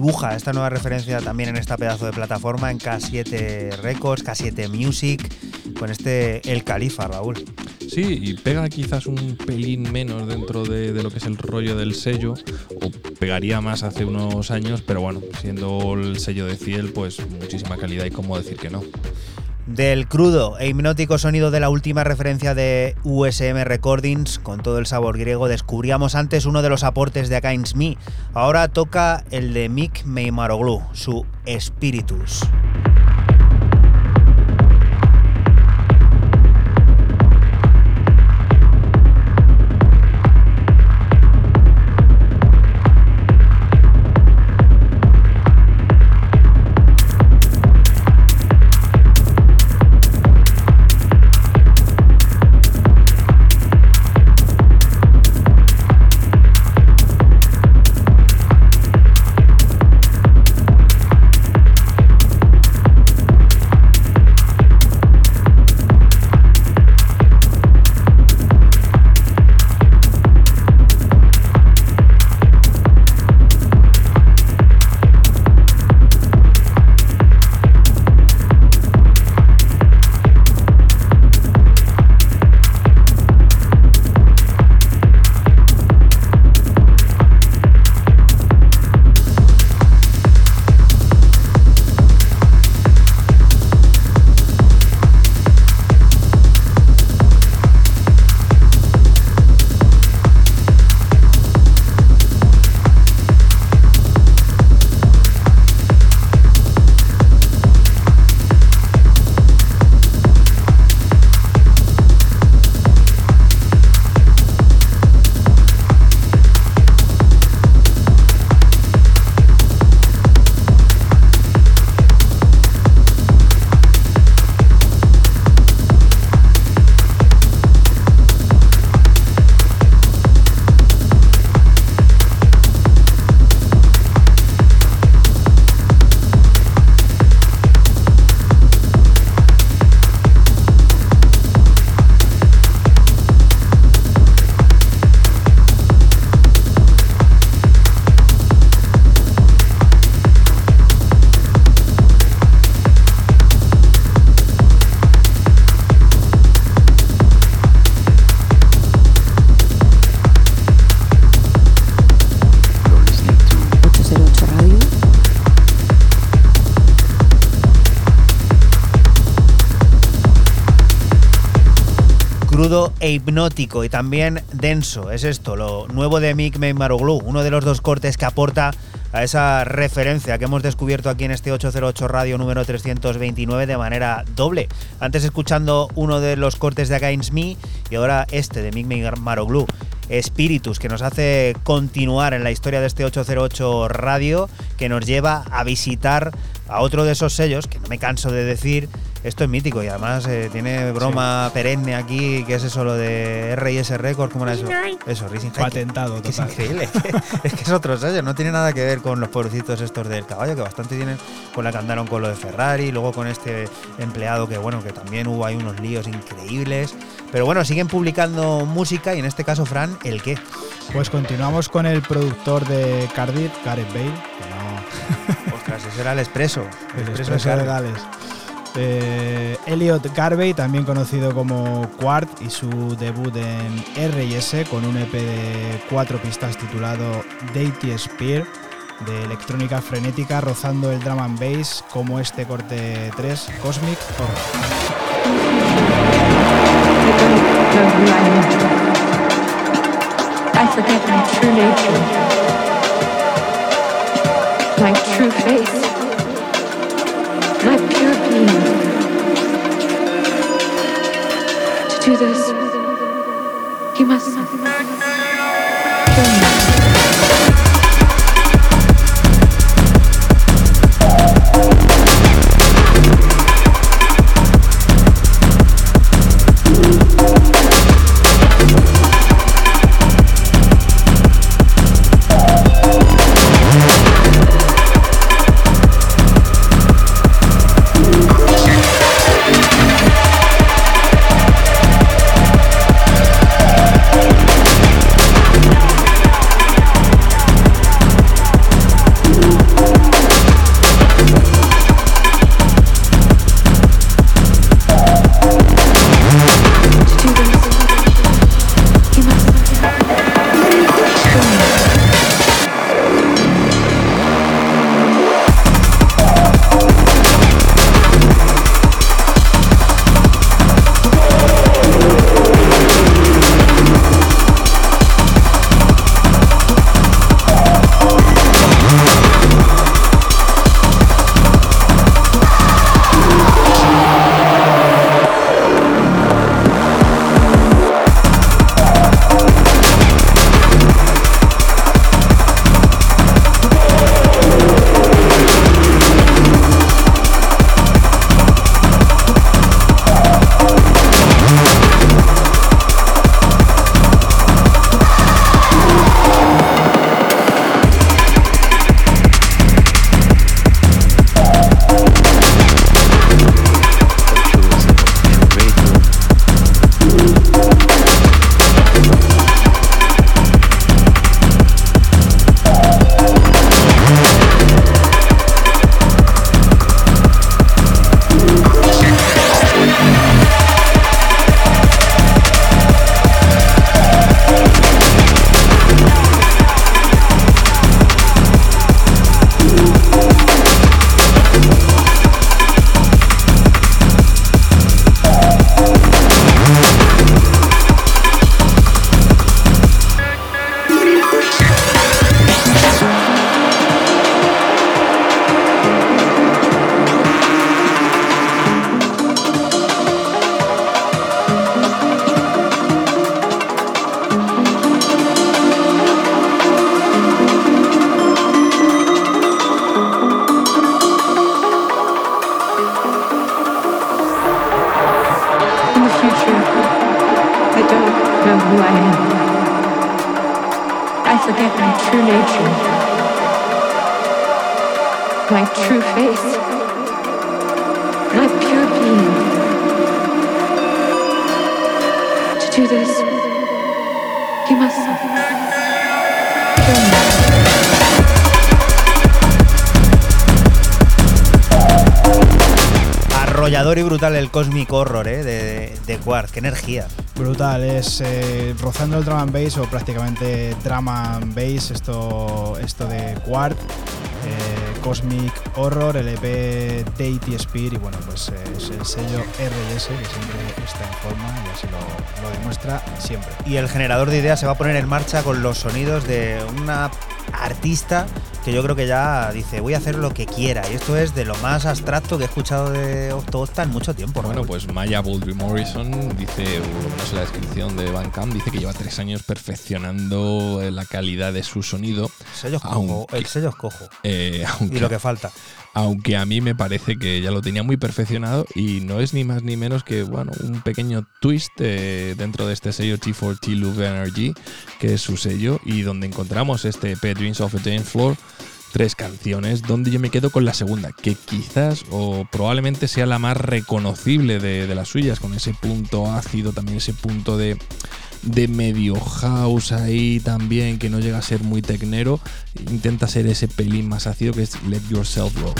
Dibuja esta nueva referencia también en esta pedazo de plataforma, en K7 Records, K7 Music, con este El Califa, Raúl. Sí, y pega quizás un pelín menos dentro de, de lo que es el rollo del sello, o pegaría más hace unos años, pero bueno, siendo el sello de Ciel, pues muchísima calidad y cómo decir que no. Del crudo e hipnótico sonido de la última referencia de USM Recordings, con todo el sabor griego, descubríamos antes uno de los aportes de Against Me. Ahora toca el de Mick Meimaroglu, su Spiritus. E hipnótico y también denso. Es esto, lo nuevo de Mick Maroglu, uno de los dos cortes que aporta a esa referencia que hemos descubierto aquí en este 808 Radio número 329 de manera doble. Antes escuchando uno de los cortes de Against Me y ahora este de Mick Maroglu. Spiritus, que nos hace continuar en la historia de este 808 Radio, que nos lleva a visitar a otro de esos sellos, que no me canso de decir, esto es mítico y además eh, tiene broma perenne aquí, que es eso lo de RS Records, ¿cómo era eso? Eso, Rising High. Patentado, Que es total. increíble, es que es otro sello, no tiene nada que ver con los pobrecitos estos del caballo, que bastante tienen con la que andaron con lo de Ferrari, luego con este empleado que bueno, que también hubo ahí unos líos increíbles. Pero bueno, siguen publicando música y en este caso, Fran, ¿el qué? Pues continuamos con el productor de Cardiff, Gareth Bale, que no, Ostras, ese era el expreso. el Expreso expreso de. Gales. Eh, Elliot Garvey, también conocido como Quart, y su debut en R&S con un EP de cuatro pistas titulado Deity Spear, de electrónica frenética rozando el drum and bass como este corte 3 Cosmic. Do this, you must kill me. Brutal el Cosmic Horror, ¿eh? De, de Quartz, qué energía. Brutal, es eh, rozando el drum and bass o prácticamente drum and bass, esto, esto de Quart, eh, Cosmic Horror, el EP Deity Spear y bueno, pues eh, es el sello RS que siempre está en forma y así lo, lo demuestra siempre. Y el generador de ideas se va a poner en marcha con los sonidos de una artista que yo creo que ya dice voy a hacer lo que quiera y esto es de lo más abstracto que he escuchado de Octoocta en mucho tiempo. Bueno, Raúl. pues Maya Baldry Morrison dice, por lo menos en la descripción de Bandcamp, dice que lleva tres años perfeccionando la calidad de su sonido. sello es cojo, el sello es cojo eh, aunque, y lo que falta. aunque a mí me parece que ya lo tenía muy perfeccionado y no es ni más ni menos que bueno un pequeño twist eh, dentro de este sello T4T Love Energy, que es su sello, y donde encontramos este EP Dreams of a Dance Floor. Tres canciones donde yo me quedo con la segunda, que quizás o probablemente sea la más reconocible de, de las suyas, con ese punto ácido, también ese punto de, de medio house ahí también, que no llega a ser muy tecnero, intenta ser ese pelín más ácido que es Let Yourself Go.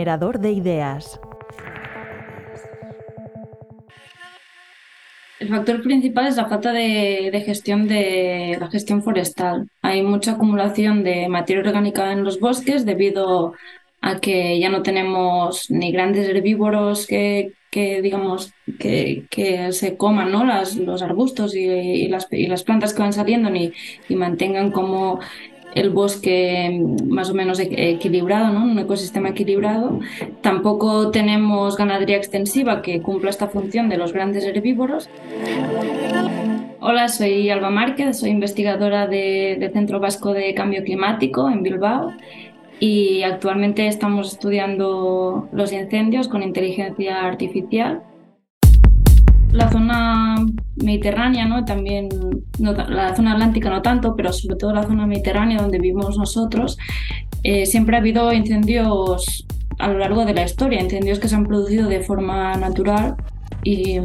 Generador de ideas. El factor principal es la falta de, gestión de la gestión forestal. Hay mucha acumulación de materia orgánica en los bosques debido a que ya no tenemos ni grandes herbívoros que, digamos que, que se coman ¿no? las, los arbustos y, y las, y las plantas que van saliendo ni, y mantengan como el bosque más o menos e- equilibrado, ¿no? un ecosistema equilibrado. Tampoco tenemos ganadería extensiva que cumpla esta función de los grandes herbívoros. Hola, soy Alba Márquez, soy investigadora de- del Centro Vasco de Cambio Climático en Bilbao y actualmente estamos estudiando los incendios con inteligencia artificial. La zona mediterránea, ¿no? También no la zona atlántica no tanto, pero sobre todo la zona mediterránea donde vivimos nosotros, eh, siempre ha habido incendios a lo largo de la historia, incendios que se han producido de forma natural y,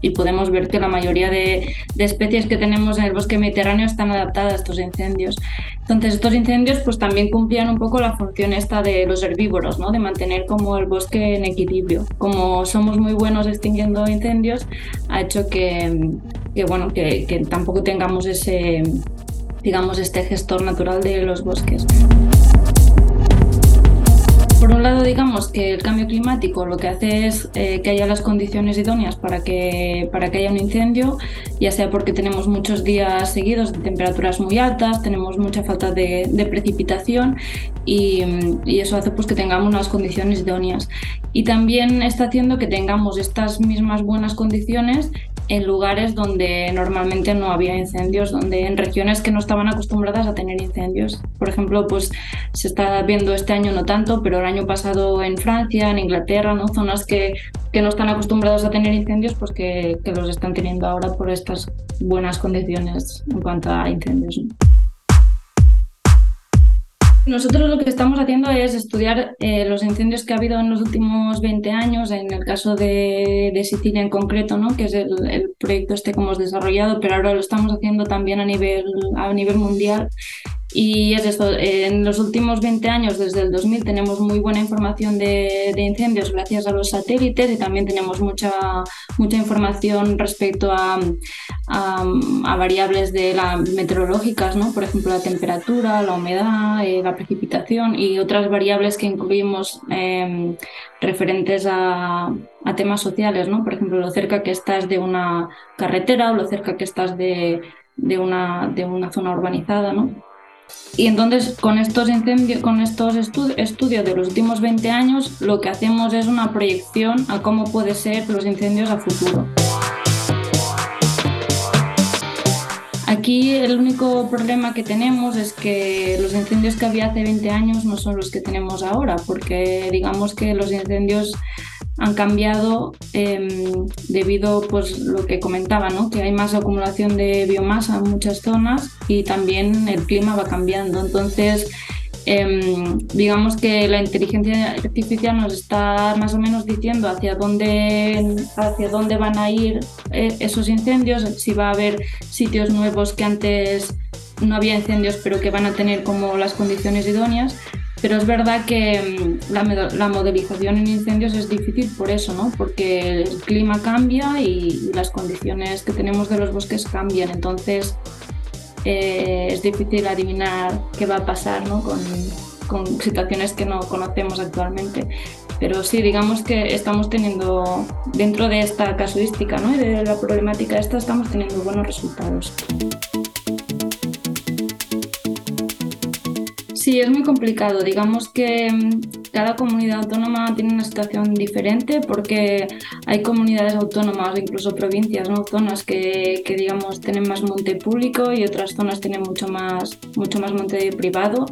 y podemos ver que la mayoría de, de especies que tenemos en el bosque mediterráneo están adaptadas a estos incendios. Entonces estos incendios pues también cumplían un poco la función esta de los herbívoros, ¿no? de mantener como el bosque en equilibrio. Como somos muy buenos extinguiendo incendios, ha hecho que, que, bueno, que, que tampoco tengamos ese, digamos, este gestor natural de los bosques. Por un lado, digamos que el cambio climático lo que hace es eh, que haya las condiciones idóneas para que, para que haya un incendio, ya sea porque tenemos muchos días seguidos de temperaturas muy altas, tenemos mucha falta de, de precipitación y, y eso hace pues, que tengamos unas condiciones idóneas. Y también está haciendo que tengamos estas mismas buenas condiciones en lugares donde normalmente no había incendios, donde en regiones que no estaban acostumbradas a tener incendios. Por ejemplo, pues se está viendo este año no tanto, pero el año pasado en Francia, en Inglaterra, ¿no? zonas que, que no están acostumbrados a tener incendios, pues que, los están teniendo ahora por estas buenas condiciones en cuanto a incendios. Nosotros lo que estamos haciendo es estudiar eh, los incendios que ha habido en los últimos 20 años, en el caso de, Sicilia en concreto, ¿no? que es el, el, proyecto este que hemos desarrollado, pero ahora lo estamos haciendo también a nivel, a nivel mundial. Y es esto, en los últimos 20 años, desde el 2000, tenemos muy buena información de, incendios gracias a los satélites y también tenemos mucha, mucha información respecto a, a, variables de la, meteorológicas, ¿no? por ejemplo, la temperatura, la humedad, eh, la precipitación y otras variables que incluimos eh, referentes a, a, temas sociales, ¿no? por ejemplo, lo cerca que estás de una carretera o lo cerca que estás de, de, una, de una zona urbanizada. ¿no? Y entonces con estos incendios, con estos estu estudios de los últimos 20 años, lo que hacemos es una proyección a cómo pueden ser los incendios a futuro. Aquí el único problema que tenemos es que los incendios que había hace 20 años no son los que tenemos ahora, porque digamos que los incendios han cambiado eh, debido pues lo que comentaba, ¿no? que hay más acumulación de biomasa en muchas zonas y también el clima va cambiando. Entonces, eh, digamos que la inteligencia artificial nos está más o menos diciendo hacia dónde, hacia dónde van a ir eh, esos incendios, si va a haber sitios nuevos que antes no había incendios pero que van a tener como las condiciones idóneas pero es verdad que la, la, modelización en incendios es difícil por eso, ¿no? Porque el clima cambia y, y las condiciones que tenemos de los bosques cambian. Entonces eh, es difícil adivinar qué va a pasar ¿no? con, con, situaciones que no conocemos actualmente. Pero sí, digamos que estamos teniendo, dentro de esta casuística ¿no? y de la problemática esta, estamos teniendo buenos resultados. Sí, es muy complicado. Digamos que cada comunidad autónoma tiene una situación diferente porque hay comunidades autónomas, incluso provincias, ¿no? zonas que, que, digamos tienen más monte público y otras zonas tienen mucho más, mucho más monte privado.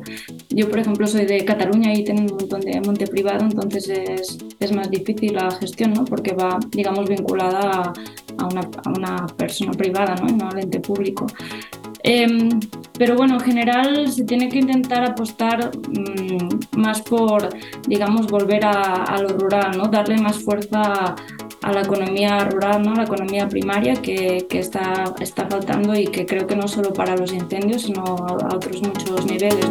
Yo, por ejemplo, soy de Cataluña y tienen un montón de monte privado, entonces es, es más difícil la gestión, ¿no? porque va, digamos, vinculada a, a, una, a una, persona privada, ¿no? Y no al ente público. Eh, pero bueno, en general se tiene que intentar apostar mmm, más por, digamos, volver a, a, lo rural, ¿no? Darle más fuerza a la economía rural, ¿no? La economía primaria que, que está, está faltando y que creo que no solo para los incendios, sino a otros muchos niveles.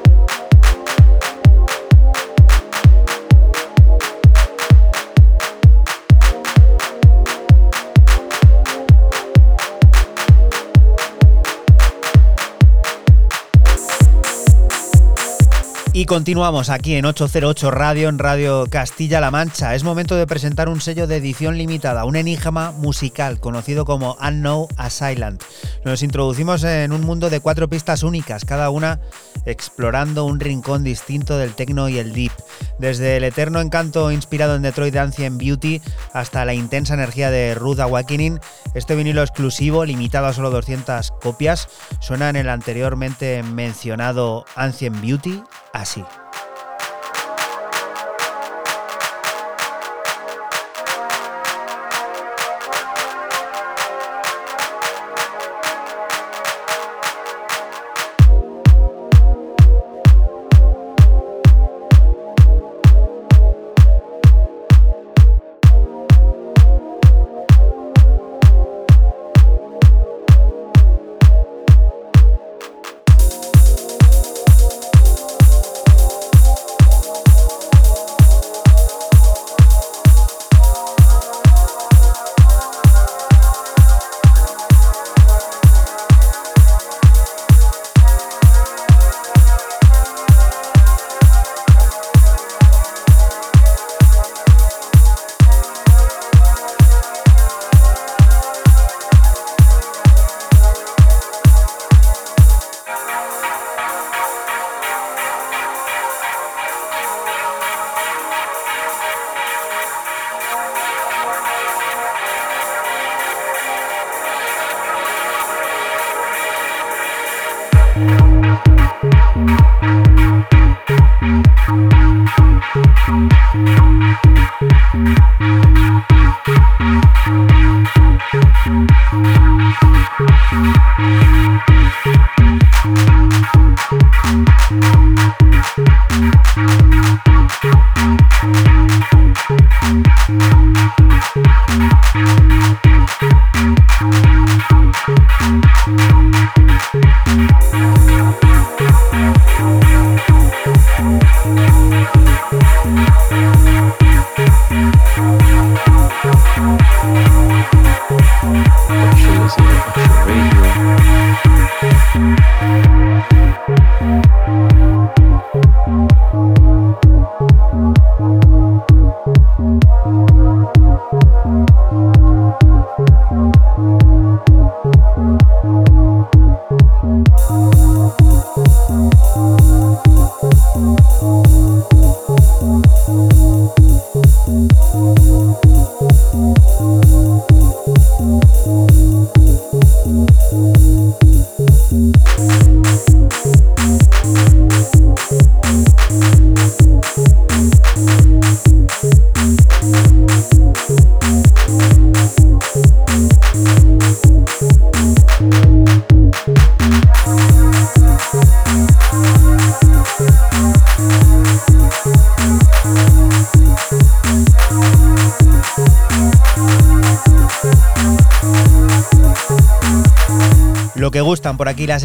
Continuamos aquí en 808 Radio, en Radio Castilla-La Mancha. Es momento de presentar un sello de edición limitada, un enigma musical conocido como Unknown Asylum. Nos introducimos en un mundo de cuatro pistas únicas, cada una explorando un rincón distinto del techno y el deep. Desde el eterno encanto inspirado en Detroit de Ancient Beauty hasta la intensa energía de Ruth Awakening, este vinilo exclusivo, limitado a solo 200 copias, suena en el anteriormente mencionado Ancient Beauty así.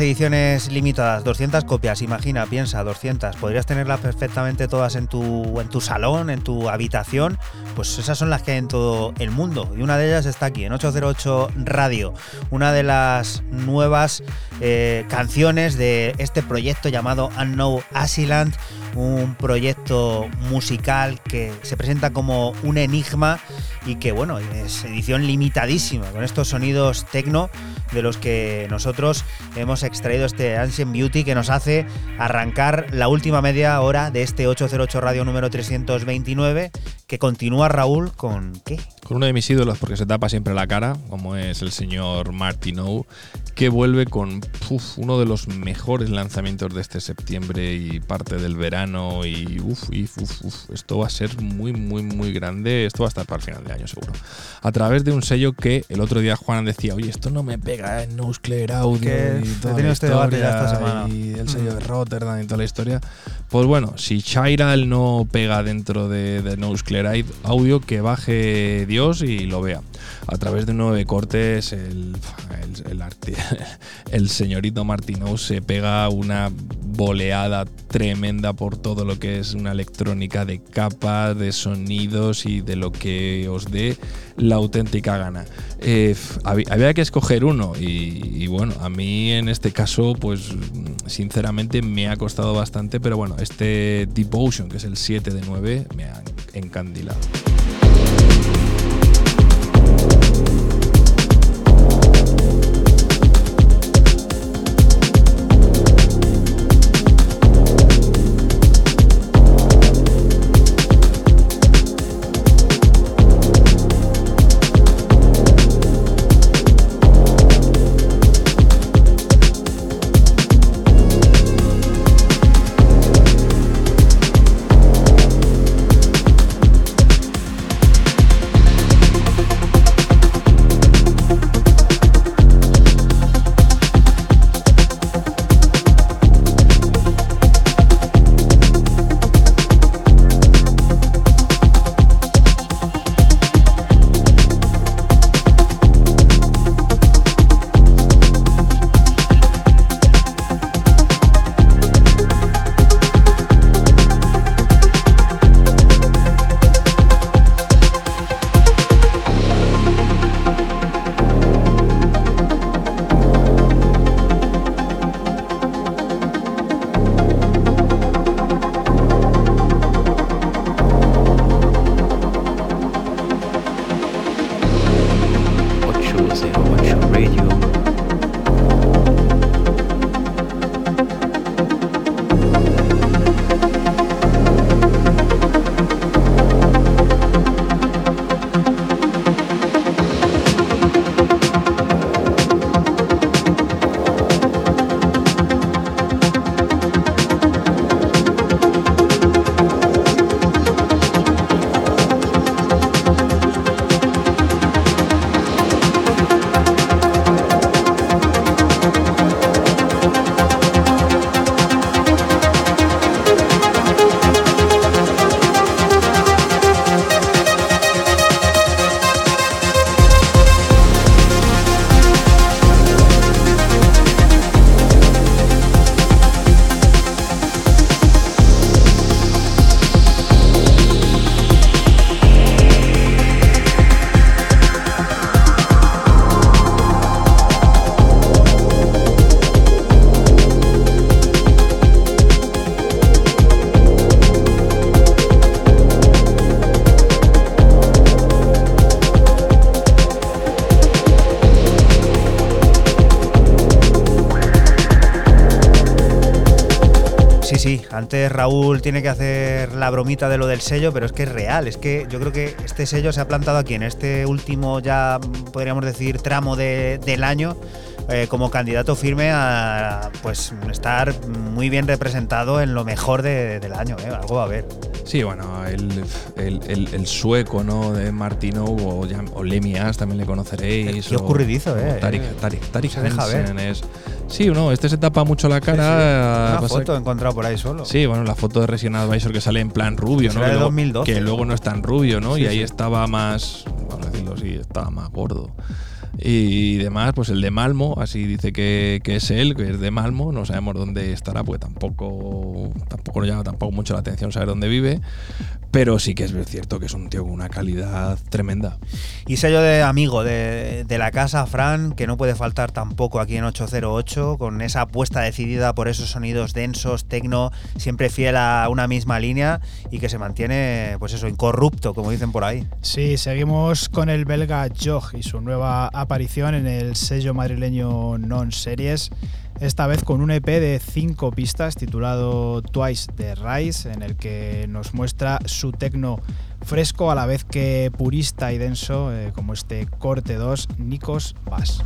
Ediciones limitadas, 200 copias, imagina, piensa, 200. Podrías tenerlas perfectamente todas en tu, en tu salón, en tu habitación. Pues esas son las que hay en todo el mundo. Y una de ellas está aquí, en 808 Radio. Una de las nuevas eh, canciones de este proyecto llamado Unknown Asiland. Un proyecto musical que se presenta como un enigma y que, bueno, es edición limitadísima, con estos sonidos techno de los que nosotros hemos extraído este Ancient Beauty que nos hace arrancar la última media hora de este 808 Radio número 329 que continúa Raúl con ¿qué? Con uno de mis ídolos porque se tapa siempre la cara, como es el señor Martineau, que vuelve con uno de los mejores lanzamientos de este septiembre y parte del verano y uf, esto va a ser muy muy muy grande, esto va a estar para el final de año seguro. A través de un sello que el otro día Juan decía, oye, esto no me pega en Nuclear Audio y toda este debate ya esta semana. y el sello de Rotterdam y toda la historia. Pues bueno, si Chiral no pega dentro de, de Nuclear Audio, que baje Dios y lo vea. A través de nueve cortes, el, señorito Martineau se pega una boleada tremenda por todo lo que es una electrónica de capas, de sonidos y de lo que os dé la auténtica gana. Eh, había que escoger uno y, y bueno, a mí en este caso, pues sinceramente me ha costado bastante, pero bueno, este Devotion, que es el 7 de 9, me ha encandilado. Antes Raúl tiene que hacer la bromita de lo del sello, pero es que es real, es que yo creo que este sello se ha plantado aquí en este último ya podríamos decir tramo de- del año eh, como candidato firme a pues estar muy bien representado en lo mejor de- del año, ¿eh? algo va a haber. Sí, bueno, el, el- el- el sueco, ¿no? De Martino o, o Lemias también le conoceréis. Qué o- ocurridizo, o ¿eh? Tarik, Tarik, Tarik Se deja ver. Hansen es. Sí, no, este se tapa mucho la cara. Una pasa foto he encontrado por ahí solo. Sí, bueno, la foto de Resident Advisor que sale en plan rubio, ¿no? Que de luego- 2012. Que luego no es tan rubio, ¿no? Sí, y ahí sí. estaba más, vamos a decirlo así, estaba más gordo. Y demás, pues el de Malmo, así dice que, que es él, que es de Malmo, no sabemos dónde estará, pues tampoco, tampoco nos llama tampoco mucho la atención saber dónde vive, pero sí que es cierto que es un tío con una calidad tremenda. Y sello de amigo de, de la casa, Fran, que no puede faltar tampoco aquí en 808, con esa apuesta decidida por esos sonidos densos, tecno, siempre fiel a una misma línea y que se mantiene, pues eso, incorrupto, como dicen por ahí. Sí, seguimos con el belga Jog y su nueva aparición en el sello madrileño Non Series, esta vez con un EP de cinco pistas titulado Twice the Rise, en el que nos muestra su tecno fresco a la vez que purista y denso, eh, como este corte 2 Nikos Bass.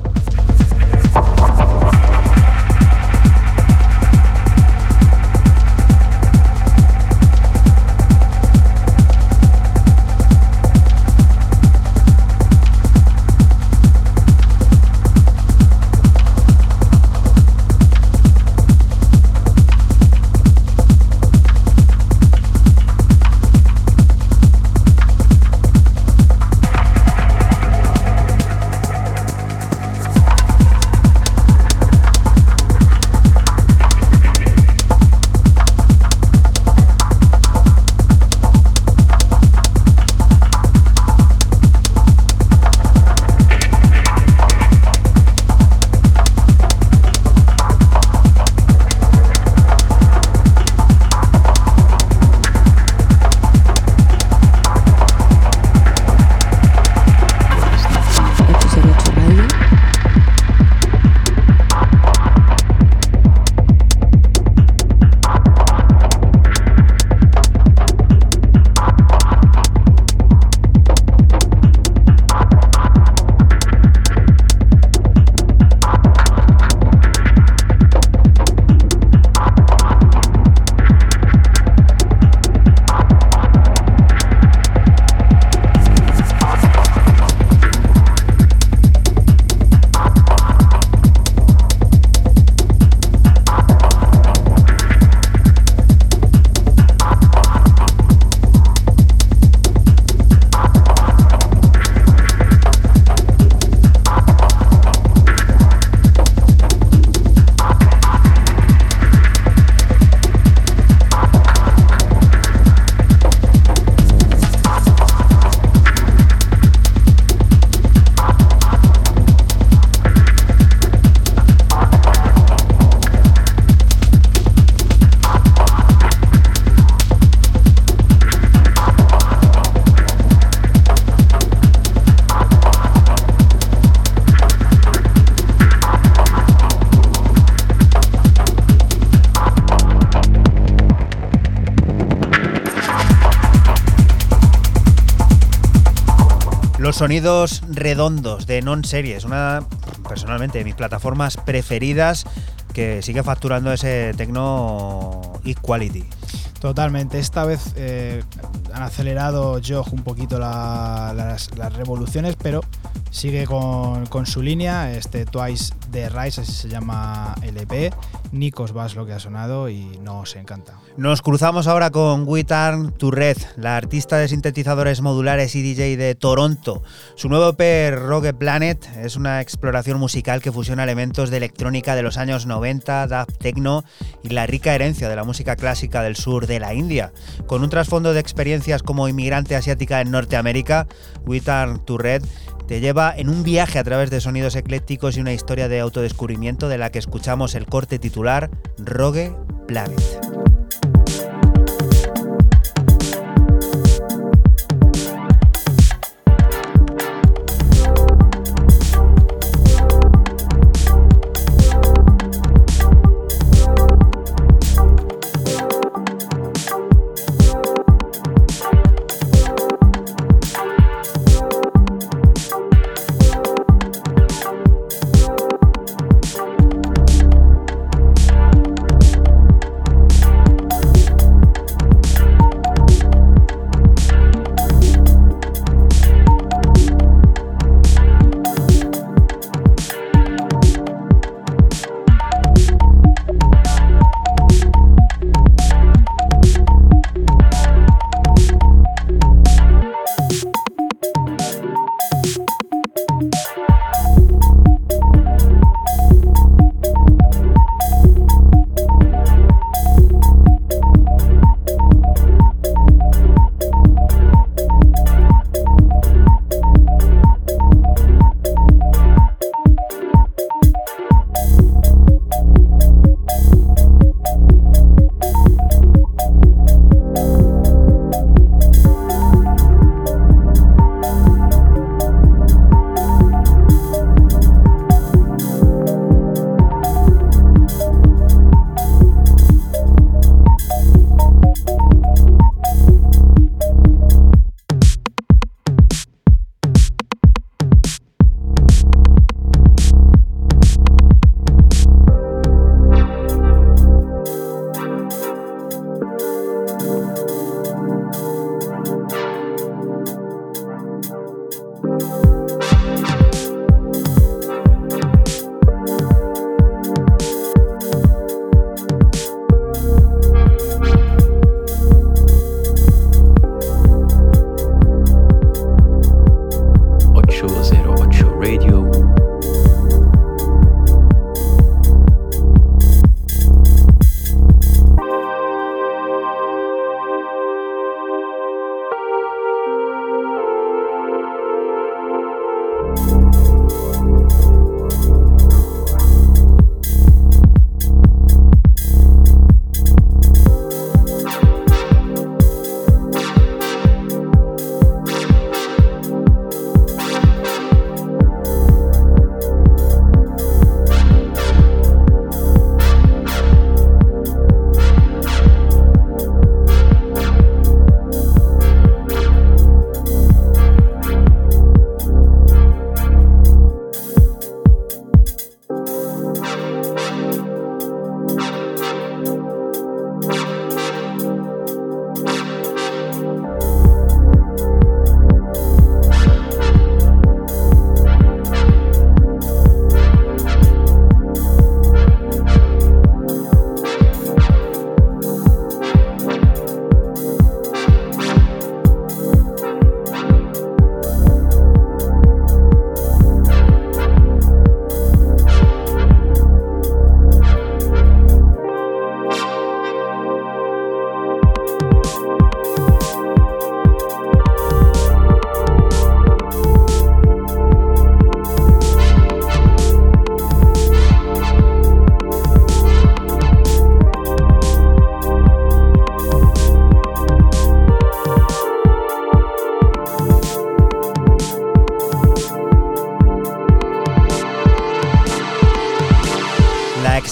Sonidos redondos de Non Series, una personalmente de mis plataformas preferidas que sigue facturando ese tecno equality. Totalmente. Esta vez eh, han acelerado Jog un poquito la- las, revoluciones, pero sigue con, con su línea. Este Twice de Rise, así se llama LP. Nikos Bass lo que ha sonado y nos encanta. Nos cruzamos ahora con Witarn Turret, la artista de sintetizadores modulares y DJ de Toronto. Su nuevo EP Rogue Planet es una exploración musical que fusiona elementos de electrónica de los años 90, dub techno y la rica herencia de la música clásica del sur de la India. Con un trasfondo de experiencias como inmigrante asiática en Norteamérica, Witarn Turret te lleva en un viaje a través de sonidos eclécticos y una historia de autodescubrimiento de la que escuchamos el corte titular Rogue Planet.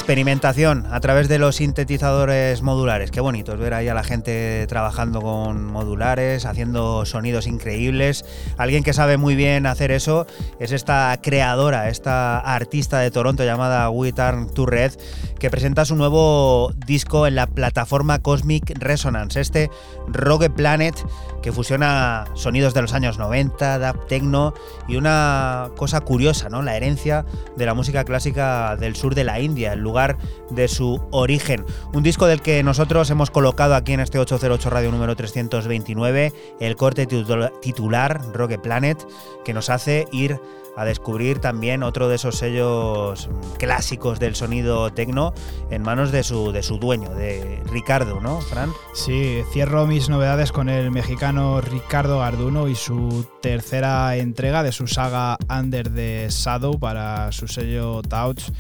Experimentación a través de los sintetizadores modulares. Qué bonito es ver ahí a la gente trabajando con modulares, haciendo sonidos increíbles. Alguien que sabe muy bien hacer eso es esta creadora, esta artista de Toronto llamada We Turn que presenta su nuevo disco en la plataforma Cosmic Resonance, este Rogue Planet que fusiona sonidos de los años 90, dub techno y una cosa curiosa, ¿no? La herencia de la música clásica del sur de la India, el lugar de su origen. Un disco del que nosotros hemos colocado aquí en este 808 Radio número 329 el corte titular Rogue Planet que nos hace ir a descubrir también otro de esos sellos clásicos del sonido tecno en manos de su, de su dueño, de Ricardo, ¿no, Fran? Sí, cierro mis novedades con el mexicano Ricardo Garduno y su tercera entrega de su saga Under the Shadow para su sello Touch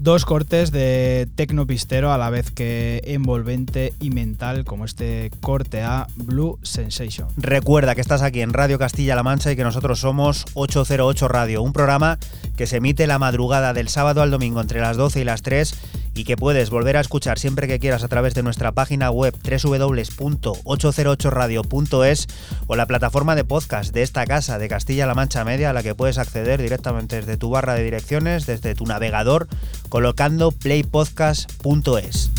dos cortes de tecno pistero a la vez que envolvente y mental como este corte a Blue Sensation. Recuerda que estás aquí en Radio Castilla-La Mancha y que nosotros somos 808 Radio, un programa que se emite la madrugada del sábado al domingo entre las 12 y las 3 y que puedes volver a escuchar siempre que quieras a través de nuestra página web www.808radio.es o la plataforma de podcast de esta casa de Castilla-La Mancha Media a la que puedes acceder directamente desde tu barra de direcciones, desde tu navegador, colocando playpodcast.es.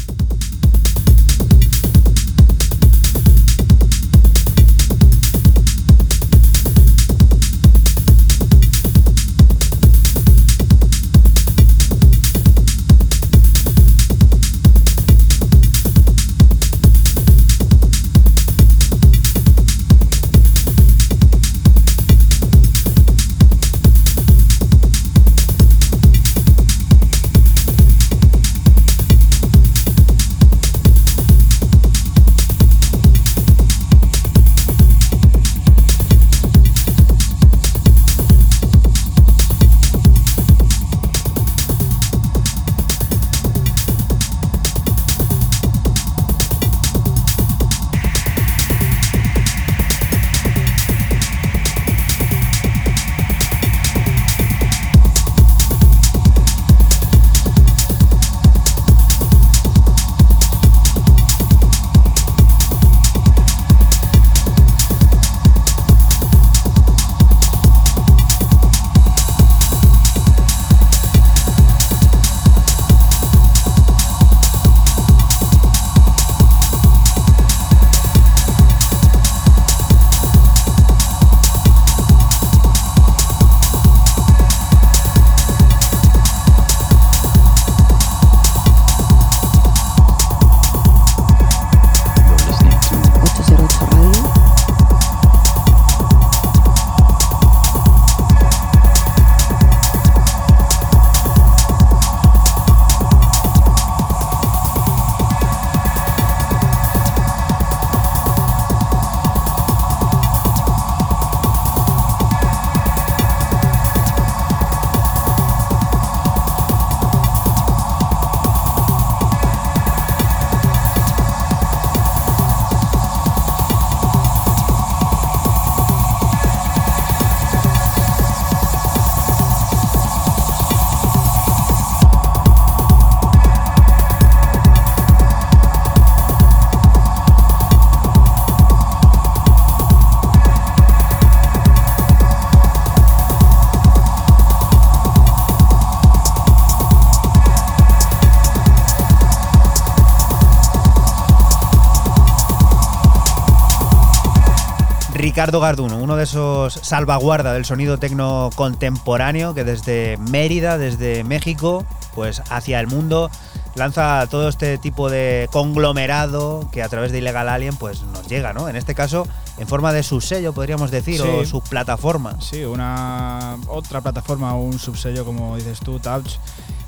Ricardo Garduno, uno de esos salvaguarda del sonido tecno contemporáneo que desde Mérida, desde México, pues hacia el mundo lanza todo este tipo de conglomerado que a través de Illegal Alien pues nos llega, ¿no? En este caso en forma de subsello, podríamos decir, o su plataforma. Sí, una otra plataforma o un subsello como dices tú, Touch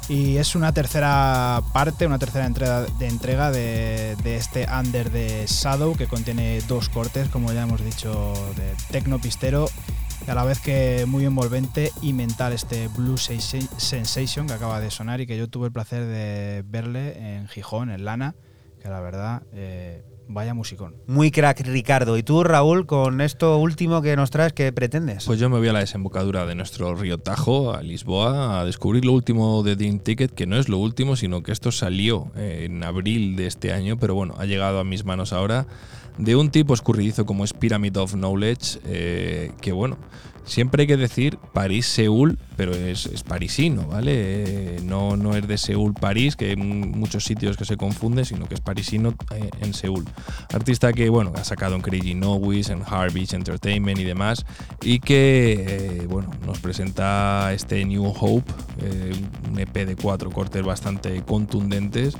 y es una tercera parte, una tercera entrega de, entrega de, este Under the Shadow que contiene dos cortes, como ya hemos dicho, de tecno pistero y a la vez que muy envolvente y mental este Blue Sensation que acaba de sonar y que yo tuve el placer de verle en Gijón, en Lana, que la verdad, eh, Vaya musicón. Muy crack, Ricardo. ¿Y tú, Raúl, con esto último que nos traes, qué pretendes? Pues yo me voy a la desembocadura de nuestro río Tajo, a Lisboa, a descubrir lo último de Dream Ticket, que no es lo último, sino que esto salió eh, en abril de este año, pero bueno, ha llegado a mis manos ahora, de un tipo escurridizo como es Pyramid of Knowledge, eh, que bueno, Siempre hay que decir París-Seúl, pero es, parisino, ¿vale? Eh, no, no es de Seúl-París, que hay muchos sitios que se confunden, sino que es parisino eh, en Seúl. Artista que, bueno, ha sacado en Crazy Nowis, en Harvich Entertainment y demás, y que, eh, bueno, nos presenta este New Hope, un EP de cuatro cortes bastante contundentes,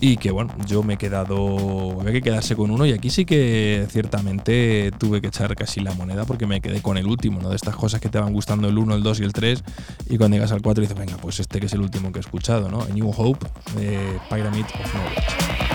y que, bueno, yo me he quedado, había que quedarse con uno, y aquí sí que ciertamente tuve que echar casi la moneda porque me quedé con el último, ¿no? Estas cosas que te van gustando el 1, el 2 y el 3 y cuando llegas al 4 dices, venga, pues este que es el último que he escuchado, ¿no? A New Hope de Pyramid of Knowledge.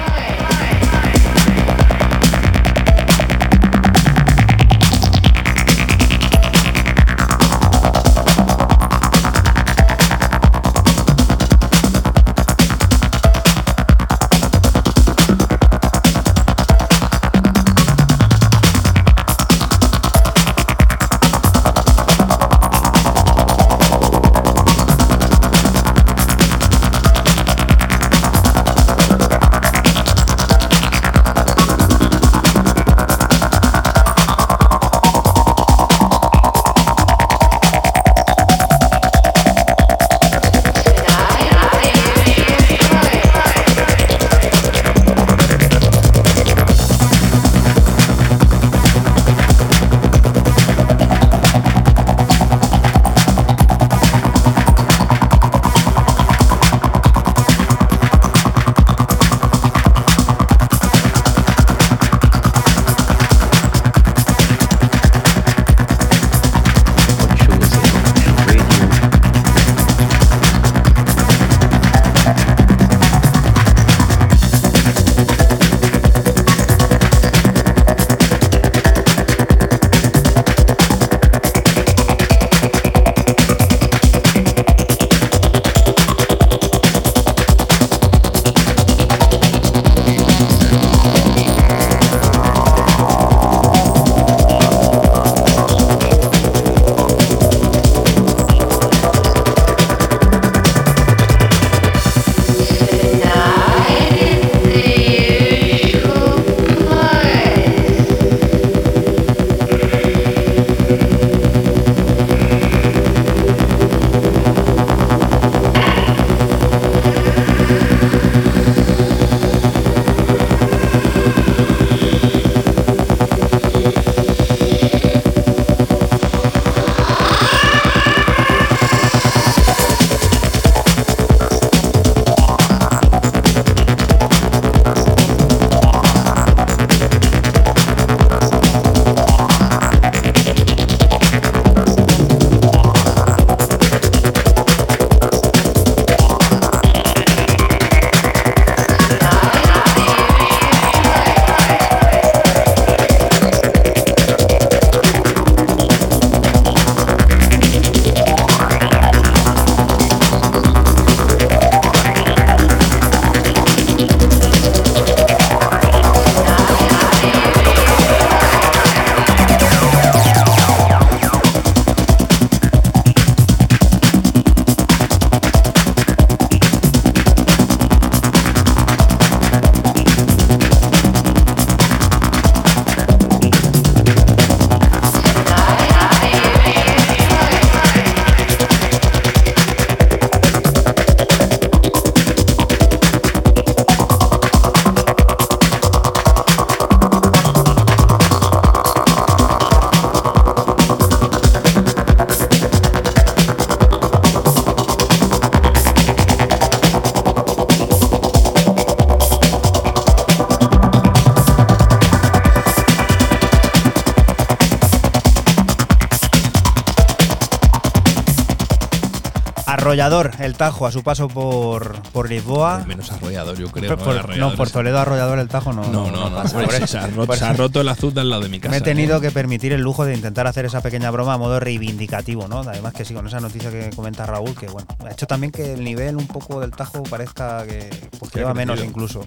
Arrollador, el Tajo, a su paso por, por Lisboa. Menos arrollador, yo creo. Por- ¿no? no, por Toledo Arrollador, el Tajo no. No, no, no. pasa. eso eso- se, ha roto, por se ha eso- roto el azul al lado de mi casa. Me he tenido que permitir el lujo de intentar hacer esa pequeña broma a modo reivindicativo, ¿no? Además que sí, con esa noticia que comenta Raúl, que bueno, ha hecho también que el nivel un poco del Tajo parezca que, pues, que lleva menos incluso.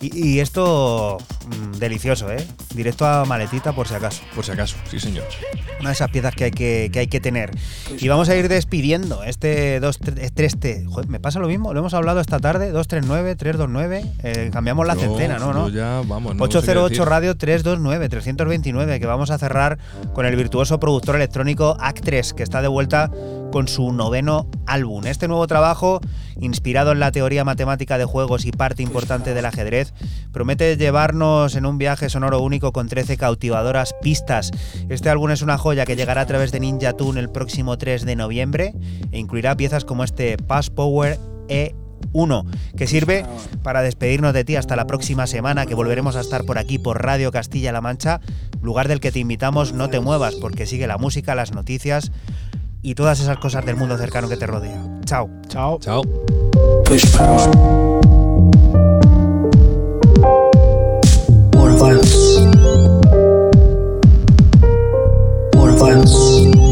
Y, y esto, Mm, delicioso, ¿eh? Directo a maletita por si acaso. Por si acaso, sí señor. Una de esas piezas que hay que, que hay que tener. Y vamos a ir despidiendo este 2-3T. Joder, me pasa lo mismo, lo hemos hablado esta tarde, 239-329. Eh, cambiamos la centena, ¿no? ¿no? ya, vamos, no sé qué 808 decir. Radio 329, 329, que vamos a cerrar con el virtuoso productor electrónico Actres, que está de vuelta con su noveno álbum. Este nuevo trabajo, inspirado en la teoría matemática de juegos y parte importante del ajedrez, promete llevarnos en un viaje sonoro único con 13 cautivadoras pistas. Este álbum es una joya que llegará a través de Ninja Tune el próximo 3 de noviembre e incluirá piezas como este Pass Power E 1, que sirve para despedirnos de ti hasta la próxima semana, que volveremos a estar por aquí por Radio Castilla-La Mancha, lugar del que te invitamos no te muevas, porque sigue la música, las noticias y todas esas cosas del mundo cercano que te rodea. Chao. Chao. Chao. Push power. War violence. War violence.